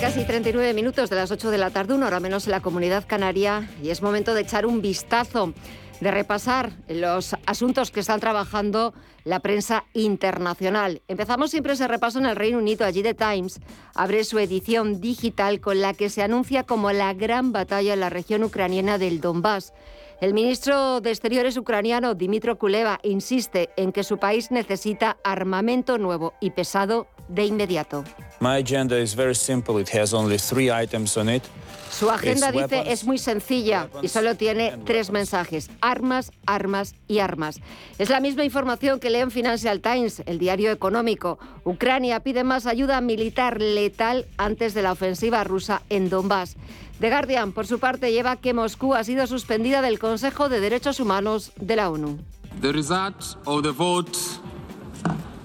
S1: Casi 39 minutos de las 8 de la tarde, una hora menos en la comunidad canaria, y es momento de echar un vistazo, de repasar los asuntos que están trabajando la prensa internacional. Empezamos siempre ese repaso en el Reino Unido. Allí The Times abre su edición digital con la que se anuncia como la gran batalla en la región ucraniana del Donbass. El ministro de Exteriores ucraniano, Dimitro Kuleva, insiste en que su país necesita armamento nuevo y pesado de inmediato.
S9: My agenda is very simple. It has only three items on it.
S1: Su agenda, dice, es muy sencilla y solo tiene tres mensajes. Armas, armas y armas. Es la misma información que lee en Financial Times, el diario económico. Ucrania pide más ayuda militar letal antes de la ofensiva rusa en Donbass. The Guardian, por su parte, lleva que Moscú ha sido suspendida del Consejo de Derechos Humanos de la ONU.
S19: The result of the vote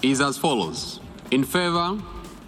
S19: is as follows. In favor,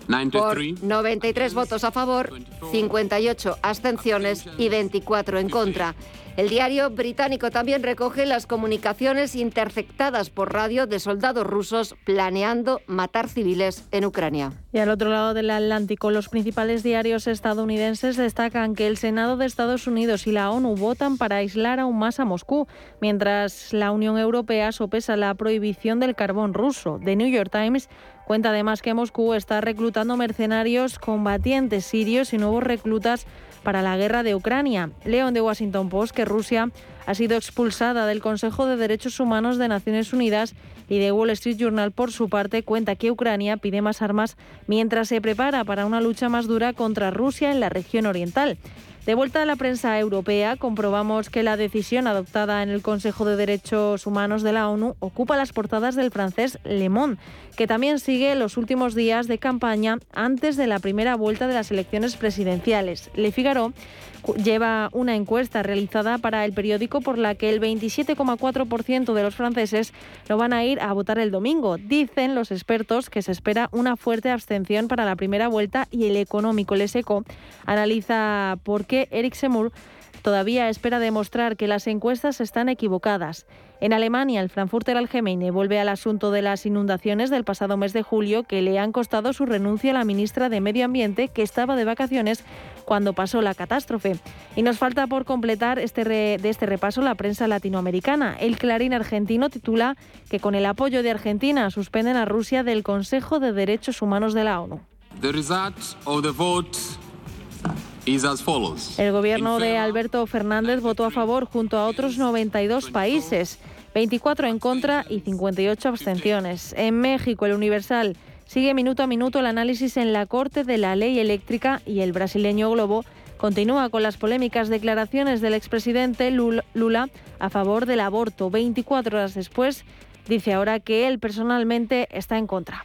S1: Por
S19: 93.
S1: 93 votos a favor, 58 abstenciones y 24 en contra. El diario británico también recoge las comunicaciones interceptadas por radio de soldados rusos planeando matar civiles en Ucrania.
S3: Y al otro lado del Atlántico, los principales diarios estadounidenses destacan que el Senado de Estados Unidos y la ONU votan para aislar aún más a Moscú, mientras la Unión Europea sopesa la prohibición del carbón ruso. The New York Times cuenta además que Moscú está reclutando mercenarios, combatientes sirios y nuevos reclutas para la guerra de Ucrania. León de Washington Post que Rusia ha sido expulsada del Consejo de Derechos Humanos de Naciones Unidas y The Wall Street Journal, por su parte, cuenta que Ucrania pide más armas mientras se prepara para una lucha más dura contra Rusia en la región oriental. De vuelta a la prensa europea, comprobamos que la decisión adoptada en el Consejo de Derechos Humanos de la ONU ocupa las portadas del francés Le Monde, que también sigue los últimos días de campaña antes de la primera vuelta de las elecciones presidenciales. Le Figaro lleva una encuesta realizada para el periódico por la que el 27,4% de los franceses no van a ir a votar el domingo. Dicen los expertos que se espera una fuerte abstención para la primera vuelta y el económico Leseco analiza por qué Eric Semur todavía espera demostrar que las encuestas están equivocadas. En Alemania, el Frankfurter Allgemeine vuelve al asunto de las inundaciones del pasado mes de julio que le han costado su renuncia a la ministra de Medio Ambiente que estaba de vacaciones cuando pasó la catástrofe. Y nos falta por completar este de este repaso la prensa latinoamericana. El Clarín argentino titula que con el apoyo de Argentina suspenden a Rusia del Consejo de Derechos Humanos de la ONU. El gobierno de Alberto Fernández votó a favor junto a otros 92 países, 24 en contra y 58 abstenciones. En México, el Universal sigue minuto a minuto el análisis en la Corte de la Ley Eléctrica y el brasileño Globo continúa con las polémicas declaraciones del expresidente Lul- Lula a favor del aborto. 24 horas después, dice ahora que él personalmente está en contra.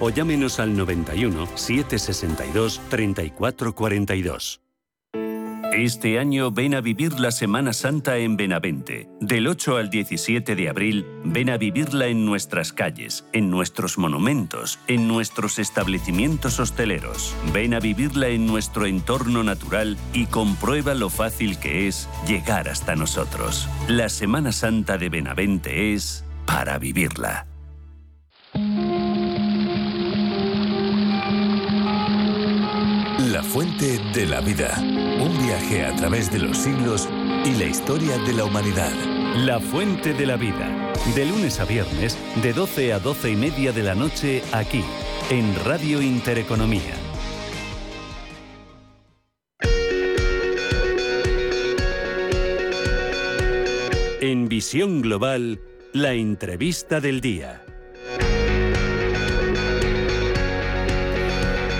S11: o llámenos al 91 762 3442. Este año ven a vivir la Semana Santa en Benavente. Del 8 al 17 de abril, ven a vivirla en nuestras calles, en nuestros monumentos, en nuestros establecimientos hosteleros. Ven a vivirla en nuestro entorno natural y comprueba lo fácil que es llegar hasta nosotros. La Semana Santa de Benavente es para vivirla.
S2: La fuente de la vida. Un viaje a través de los siglos y la historia de la humanidad.
S20: La Fuente de la Vida. De lunes a viernes, de 12 a 12 y media de la noche, aquí, en Radio Intereconomía. En Visión Global, la entrevista del día.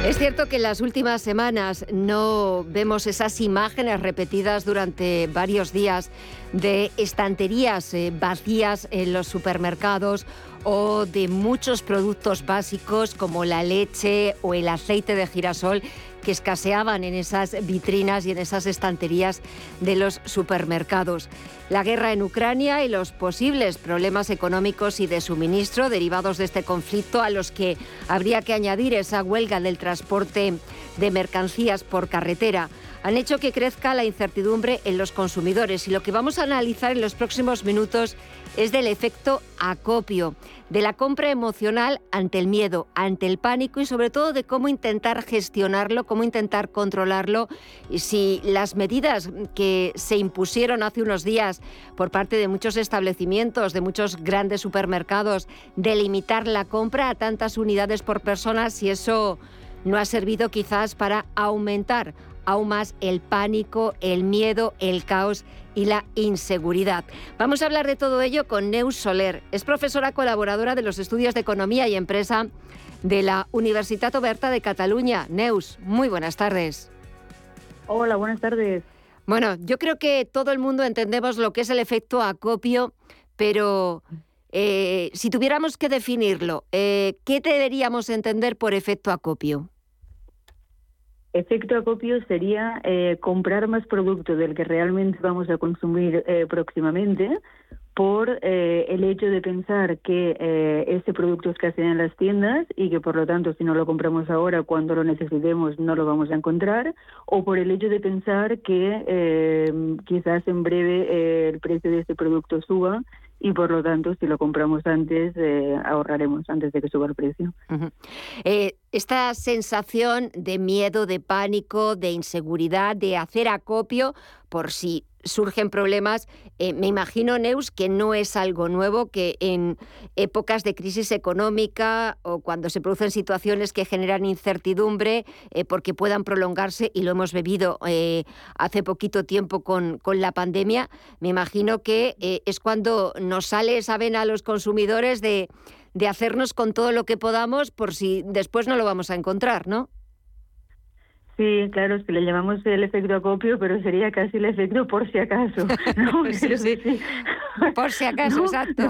S1: Es cierto que en las últimas semanas no vemos esas imágenes repetidas durante varios días de estanterías eh, vacías en los supermercados o de muchos productos básicos como la leche o el aceite de girasol que escaseaban en esas vitrinas y en esas estanterías de los supermercados. La guerra en Ucrania y los posibles problemas económicos y de suministro derivados de este conflicto a los que habría que añadir esa huelga del transporte de mercancías por carretera han hecho que crezca la incertidumbre en los consumidores y lo que vamos a analizar en los próximos minutos es del efecto acopio, de la compra emocional ante el miedo, ante el pánico y sobre todo de cómo intentar gestionarlo, cómo intentar controlarlo. Y si las medidas que se impusieron hace unos días por parte de muchos establecimientos, de muchos grandes supermercados, de limitar la compra a tantas unidades por persona, si eso no ha servido quizás para aumentar aún más el pánico, el miedo, el caos y la inseguridad. Vamos a hablar de todo ello con Neus Soler. Es profesora colaboradora de los estudios de Economía y Empresa de la Universitat Oberta de Cataluña. Neus, muy buenas tardes.
S21: Hola, buenas tardes.
S1: Bueno, yo creo que todo el mundo entendemos lo que es el efecto acopio, pero eh, si tuviéramos que definirlo, eh, ¿qué deberíamos entender por efecto acopio?
S21: Efecto acopio sería eh, comprar más producto del que realmente vamos a consumir eh, próximamente por eh, el hecho de pensar que ese producto escasea en las tiendas y que por lo tanto si no lo compramos ahora cuando lo necesitemos no lo vamos a encontrar o por el hecho de pensar que quizás en breve el precio de ese producto suba y por lo tanto si lo compramos antes eh, ahorraremos antes de que suba el precio.
S1: Eh, esta sensación de miedo, de pánico, de inseguridad, de hacer acopio por si surgen problemas. Eh, me imagino, Neus, que no es algo nuevo, que en épocas de crisis económica o cuando se producen situaciones que generan incertidumbre eh, porque puedan prolongarse, y lo hemos bebido eh, hace poquito tiempo con, con, la pandemia, me imagino que es cuando nos sale esa vena a los consumidores de, de hacernos con todo lo que podamos por si después no lo vamos a encontrar, ¿no?
S21: Sí, claro, es que le llamamos el efecto acopio, pero sería casi el efecto por si acaso. *laughs*
S1: sí, sí. Por si acaso, exacto.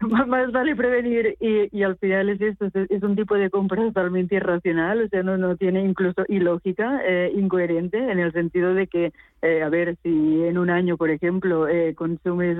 S21: Más, vale prevenir y, al final es esto, es un tipo de compra totalmente irracional, o sea, no, no tiene incluso ilógica, eh, incoherente, en el sentido de que, eh, a ver, si en un año, por ejemplo, eh, consumes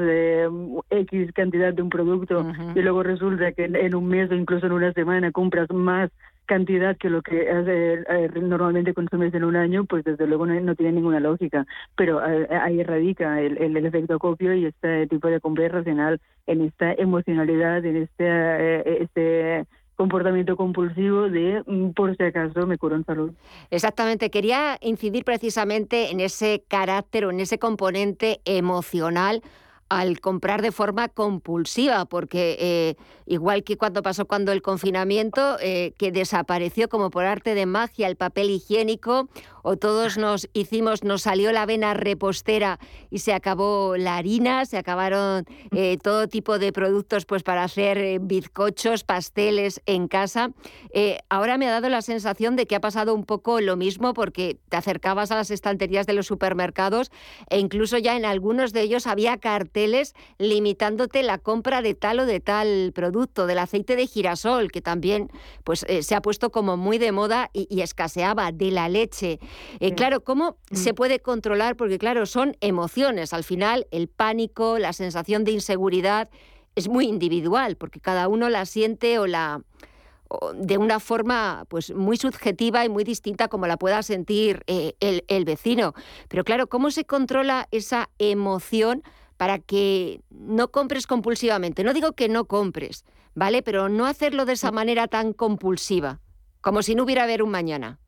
S21: X cantidad de un producto y luego resulta que en un mes o incluso en una semana compras más cantidad que lo que eh, normalmente consumes en un año, pues desde luego no, tiene ninguna lógica. Pero eh, ahí radica el, efecto acopio y este tipo de compra irracional en esta emocionalidad, en este, eh, este comportamiento compulsivo de mm, por si acaso me curo en salud.
S1: Exactamente, quería incidir precisamente en ese carácter en ese componente emocional al comprar de forma compulsiva, porque eh, igual que cuando pasó cuando el confinamiento, eh, que desapareció como por arte de magia el papel higiénico, o todos nos hicimos, nos salió la vena repostera y se acabó la harina, se acabaron eh, todo tipo de productos pues para hacer bizcochos, pasteles en casa. ahora me ha dado la sensación de que ha pasado un poco lo mismo porque te acercabas a las estanterías de los supermercados e incluso ya en algunos de ellos había carteles limitándote la compra de tal o de tal producto, del aceite de girasol, que también pues, eh, se ha puesto como muy de moda y, escaseaba, de la leche. Eh, claro, ¿cómo mm. se puede controlar? Porque claro, son emociones. Al final, el pánico, la sensación de inseguridad es muy individual, porque cada uno la siente o la de una forma pues muy subjetiva y muy distinta como la pueda sentir eh, el, el, vecino. Pero claro, ¿cómo se controla esa emoción para que no compres compulsivamente. No digo que no compres, ¿vale? Pero no hacerlo de esa manera tan compulsiva, como si no hubiera haber un mañana.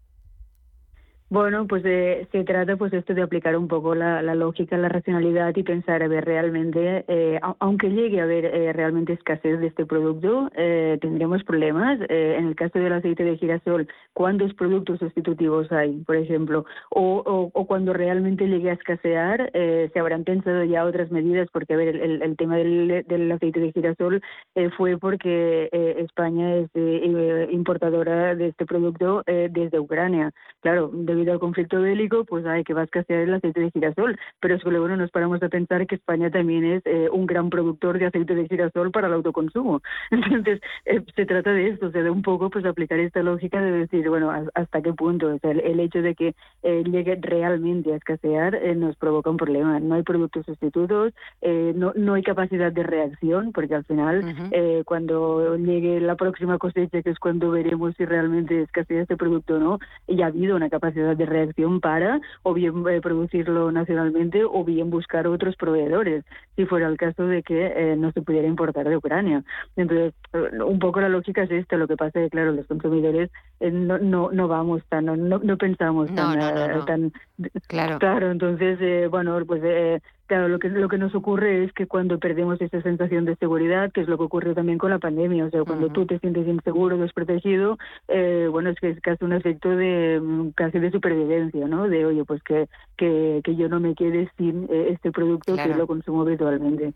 S21: Bueno, pues eh, se trata pues esto de aplicar un poco la, lógica, la racionalidad y pensar a ver realmente, eh, aunque llegue a haber eh, realmente escasez de este producto, tendremos problemas. en el caso del aceite de girasol, ¿cuántos productos sustitutivos hay, por ejemplo? O, o, cuando realmente llegue a escasear, se habrán pensado ya otras medidas, porque a ver, el, el tema del, aceite de girasol fue porque España es importadora de este producto desde Ucrania. Claro, debido al conflicto bélico, pues hay que va a escasear el aceite de girasol. Pero es que luego no nos paramos a pensar que España también es eh, un gran productor de aceite de girasol para el autoconsumo. *laughs* Entonces, eh, se trata de esto, o sea, de un poco pues aplicar esta lógica de decir, bueno, hasta qué punto, o sea, el, hecho de que eh, llegue realmente a escasear nos provoca un problema. No hay productos sustitutos, no, no hay capacidad de reacción, porque al final, cuando llegue la próxima cosecha, que es cuando veremos si realmente escasea este producto o no, ya ha habido una capacidad de reacción para o bien eh, producirlo nacionalmente o bien buscar otros proveedores, si fuera el caso de que eh, no se pudiera importar de Ucrania. Entonces, eh, un poco la lógica es esta, lo que pasa es que, claro, los consumidores no, no, no vamos tan, no, no pensamos tan, tan
S1: claro.
S21: claro, entonces, bueno, pues Claro, lo que, lo que nos ocurre es que cuando perdemos esa sensación de seguridad, que es lo que ocurre también con la pandemia, o sea, cuando tú te sientes inseguro, desprotegido, eh, bueno, es que es casi un efecto de mm, casi de supervivencia, ¿no? De, oye, pues que, que, que yo no me quede sin eh, este producto que lo consumo habitualmente.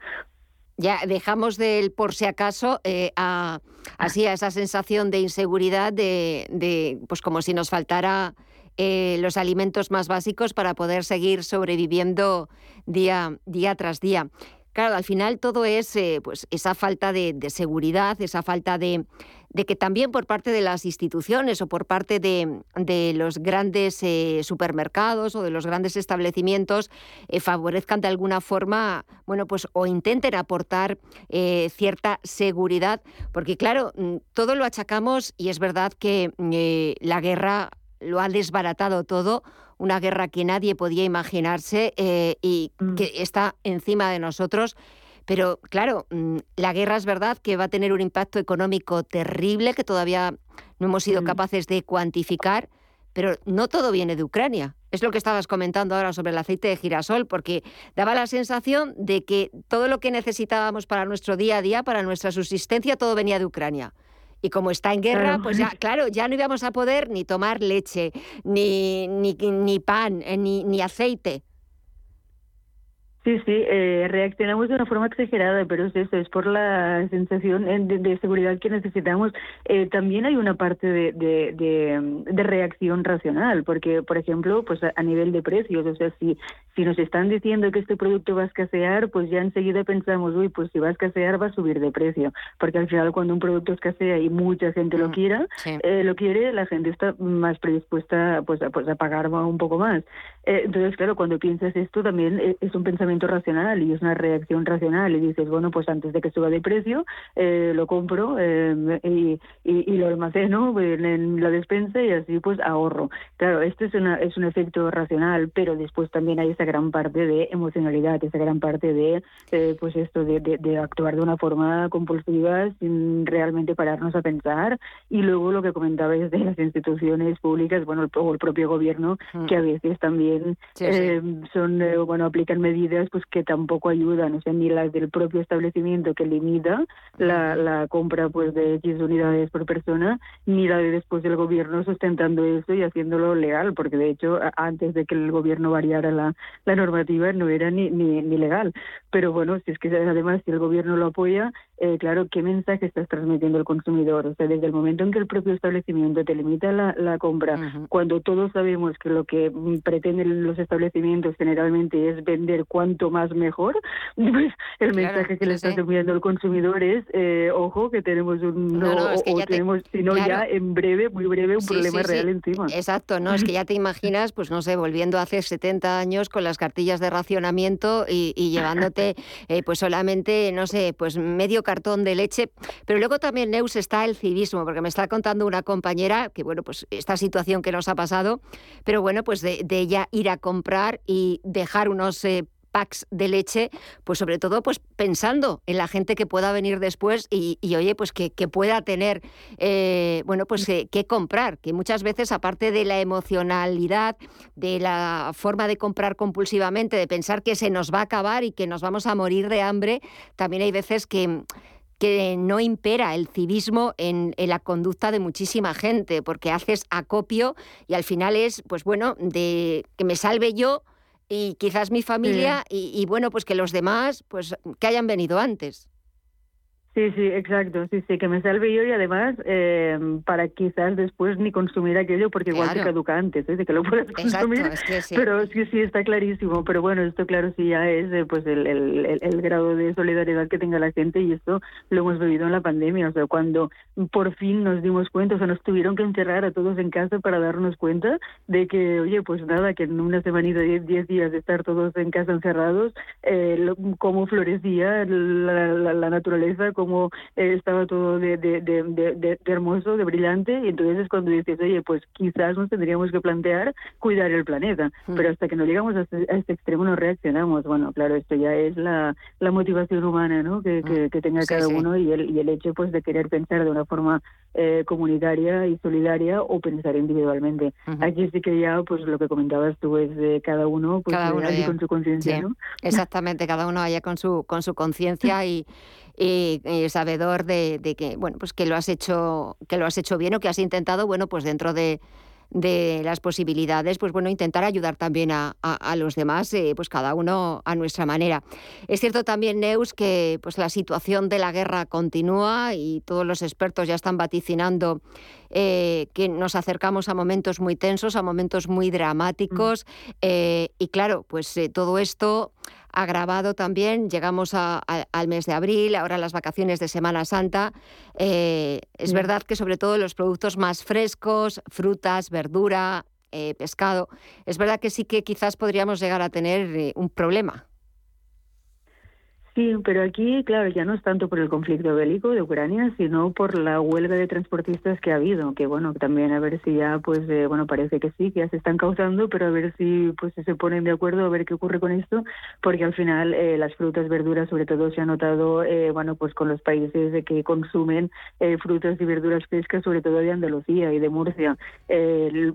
S1: Ya dejamos del por si acaso eh, a, así a esa sensación de inseguridad, de, de pues como si nos faltara eh, los alimentos más básicos para poder seguir sobreviviendo día, día tras día. Claro, al final todo es eh, pues esa falta de, seguridad, esa falta de, que también por parte de las instituciones o por parte de, los grandes eh, supermercados o de los grandes establecimientos favorezcan de alguna forma, bueno, pues o intenten aportar cierta seguridad, porque claro, mm, todo lo achacamos y es verdad que la guerra lo ha desbaratado todo, una guerra que nadie podía imaginarse eh, y mm. que está encima de nosotros. Pero claro, mm, la guerra es verdad que va a tener un impacto económico terrible que todavía no hemos sido mm. capaces de cuantificar, pero no todo viene de Ucrania. Es lo que estabas comentando ahora sobre el aceite de girasol, porque daba la sensación de que todo lo que necesitábamos para nuestro día a día, para nuestra subsistencia, todo venía de Ucrania. Y como está en guerra, pues ya, claro, ya no íbamos a poder ni tomar leche, ni, ni, ni pan, eh, ni, ni aceite.
S21: Sí, sí, eh, reaccionamos de una forma exagerada, pero es eso, es por la sensación eh, de, seguridad que necesitamos. Eh, también hay una parte de, de, reacción racional, porque, por ejemplo, pues a, nivel de precios, o sea, si, si nos están diciendo que este producto va a escasear, pues ya enseguida pensamos, uy, pues si va a escasear va a subir de precio, porque al final cuando un producto escasea y mucha gente lo mm, quiera, lo quiere, la gente está más predispuesta pues, a, pues, a pagar un poco más. entonces, claro, cuando piensas esto también es un pensamiento racional y es una reacción racional y dices, bueno, pues antes de que suba de precio, eh, lo compro eh, y, y, lo almaceno en, la despensa y así pues ahorro. Claro, esto es, una, es un efecto racional, pero después también hay esa gran parte de emocionalidad, esa gran parte de, eh, pues esto, de, de, actuar de una forma compulsiva sin realmente pararnos a pensar y luego lo que comentabais de las instituciones públicas, bueno, o el propio gobierno, mm. que a veces también son, bueno, aplican medidas pues que tampoco ayudan, o sea, ni las del propio establecimiento que limita la, la compra pues de X unidades por persona, ni la de después del gobierno sustentando eso y haciéndolo legal, porque de hecho antes de que el gobierno variara la, la normativa no era ni, ni, ni legal. Pero bueno, si es que además si el gobierno lo apoya, eh, claro, ¿qué mensaje estás transmitiendo al consumidor? O sea, desde el momento en que el propio establecimiento te limita la, la compra, cuando todos sabemos que lo que mm, pretenden los establecimientos generalmente es vender cuanto más mejor, *laughs* pues el mensaje que le estás enviando al consumidor es, eh, ojo, que tenemos un, no, o, tenemos, si no ya en breve, muy breve, un problema real encima.
S1: Exacto, no, es que ya te *laughs* imaginas, pues no sé, volviendo hace 70 años con las cartillas de racionamiento y, llevándote *laughs* eh, pues solamente, no sé, pues medio cartón de leche. Pero luego también, Neus, está el civismo, porque me está contando una compañera que, bueno, pues esta situación que nos ha pasado, pero bueno, pues de, ella ir a comprar y dejar unos... Eh, packs de leche, pues sobre todo pues pensando en la gente que pueda venir después y, oye, pues que, pueda tener, eh, bueno, pues que, que, comprar, que muchas veces aparte de la emocionalidad, de la forma de comprar compulsivamente, de pensar que se nos va a acabar y que nos vamos a morir de hambre, también hay veces que que no impera el civismo en, la conducta de muchísima gente, porque haces acopio y al final es, pues bueno, de que me salve yo y quizás mi familia y, y, bueno, pues que los demás, pues que hayan venido antes.
S21: Sí, sí, exacto, sí, sí, que me salve yo y además eh, para quizás después ni consumir aquello porque igual se caduca antes, ¿eh? de que lo puedas consumir, pero sí, sí, está clarísimo, pero bueno, esto claro sí ya es eh, pues el, el, el, grado de solidaridad que tenga la gente y esto lo hemos vivido en la pandemia, o sea, cuando por fin nos dimos cuenta, o sea, nos tuvieron que encerrar a todos en casa para darnos cuenta de que, oye, pues nada, que en una semanita, diez, diez días de estar todos en casa encerrados, eh, cómo florecía la, la, la naturaleza, como eh, estaba todo de, de, de, hermoso, de brillante, y entonces es cuando dices, oye, pues quizás nos tendríamos que plantear cuidar el planeta, hmm. pero hasta que no llegamos a este, a este, extremo no reaccionamos. Bueno, claro, esto ya es la, la motivación humana ¿no? que, que, hmm. tenga cada uno y el, y el hecho pues de querer pensar de una forma eh, comunitaria y solidaria o pensar individualmente. Aquí sí que ya, pues lo que comentabas tú es de cada uno, pues cada uno con su conciencia, ¿no?
S1: Exactamente, cada uno allá con su con su conciencia y, y, sabedor de, de, que bueno pues que lo has hecho que lo has hecho bien o que has intentado bueno pues dentro de de las posibilidades, pues bueno, intentar ayudar también a, los demás, eh, pues cada uno a nuestra manera. Es cierto también, Neus, que pues la situación de la guerra continúa y todos los expertos ya están vaticinando eh, que nos acercamos a momentos muy tensos, a momentos muy dramáticos. Mm. Eh, y claro, pues todo esto agravado también. Llegamos al mes de abril, ahora las vacaciones de Semana Santa. Eh, es verdad que sobre todo los productos más frescos, frutas, verdura, eh, pescado, es verdad que sí que quizás podríamos llegar a tener eh, un problema.
S21: Sí, pero aquí, claro, ya no es tanto por el conflicto bélico de Ucrania, sino por la huelga de transportistas que ha habido, que bueno, también a ver si ya, pues, eh, bueno, parece que sí, que ya se están causando, pero a ver si, pues, se ponen de acuerdo, a ver qué ocurre con esto, porque al final eh, las frutas, verduras, sobre todo se ha notado, eh, bueno, pues con los países de que consumen frutas y verduras frescas, sobre todo de Andalucía y de Murcia.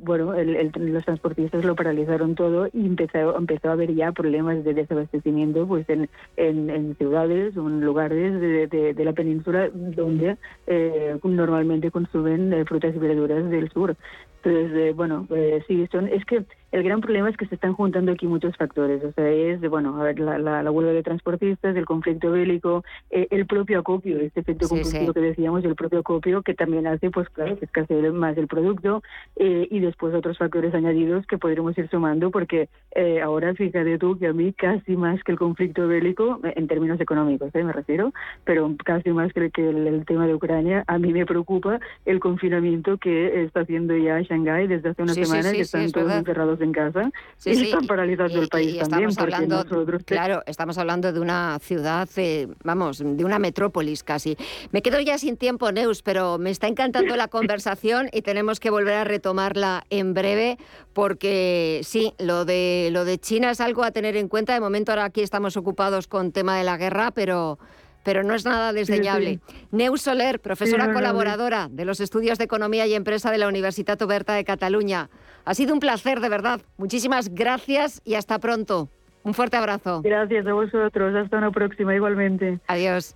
S21: bueno, los transportistas lo paralizaron todo y empezó, empezó a haber ya problemas de desabastecimiento, pues, en ciudades o en lugares de, de, la península donde eh, normalmente consumen eh, frutas y verduras del sur. Entonces, eh, bueno, sí, son, es que el gran problema es que se están juntando aquí muchos factores. O sea, es, bueno, a ver, la, la, huelga de transportistas, el conflicto bélico, eh, el propio acopio, este efecto sí, que decíamos, el propio acopio, que también hace, pues claro, que escasee más el producto, eh, y después otros factores añadidos que podríamos ir sumando, porque eh, ahora fíjate tú que a mí casi más que el conflicto bélico, en términos económicos, me refiero, pero casi más que, que el, tema de Ucrania, a mí me preocupa el confinamiento que está haciendo ya Shanghái desde hace una semana, que están todos encerrados en casa y están paralizados del país también.
S1: Hablando, Claro, estamos hablando de una ciudad, eh, vamos, de una metrópolis casi. Me quedo ya sin tiempo, Neus, pero me está encantando la *laughs* conversación y tenemos que volver a retomarla en breve porque sí, lo de, lo de China es algo a tener en cuenta. De momento ahora aquí estamos ocupados con tema de la guerra, pero pero no es nada desdeñable. Neus Soler, profesora colaboradora de los estudios de Economía y Empresa de la Universitat Oberta de Cataluña. Ha sido un placer, de verdad. Muchísimas gracias y hasta pronto. Un fuerte abrazo.
S21: Gracias a vosotros. Hasta una próxima igualmente.
S1: Adiós.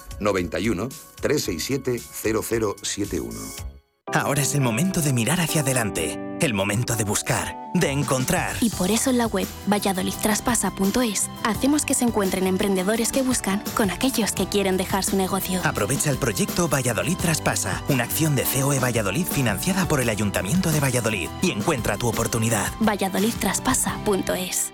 S22: 91 367 0071.
S23: Ahora es el momento de mirar hacia adelante el momento de buscar, de encontrar.
S24: Y por eso en la web valladolidtraspasa.es hacemos que se encuentren emprendedores que buscan con aquellos que quieren dejar su negocio.
S23: Aprovecha el proyecto Valladolid Traspasa, una acción de COE Valladolid financiada por el Ayuntamiento de Valladolid y encuentra tu oportunidad.
S24: valladolidtraspasa.es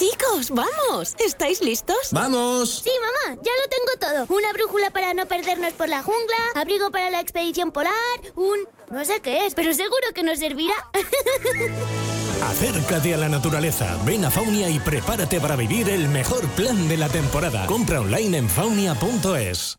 S25: Chicos, vamos. ¿Estáis listos?
S26: ¡Vamos!
S25: Sí, mamá, ya lo tengo todo. Una brújula para no perdernos por la jungla, abrigo para la expedición polar, un... no sé qué es, pero seguro que nos servirá. *laughs*
S27: Acércate a la naturaleza, ven a Faunia y prepárate para vivir el mejor plan de la temporada. Compra online en faunia.es.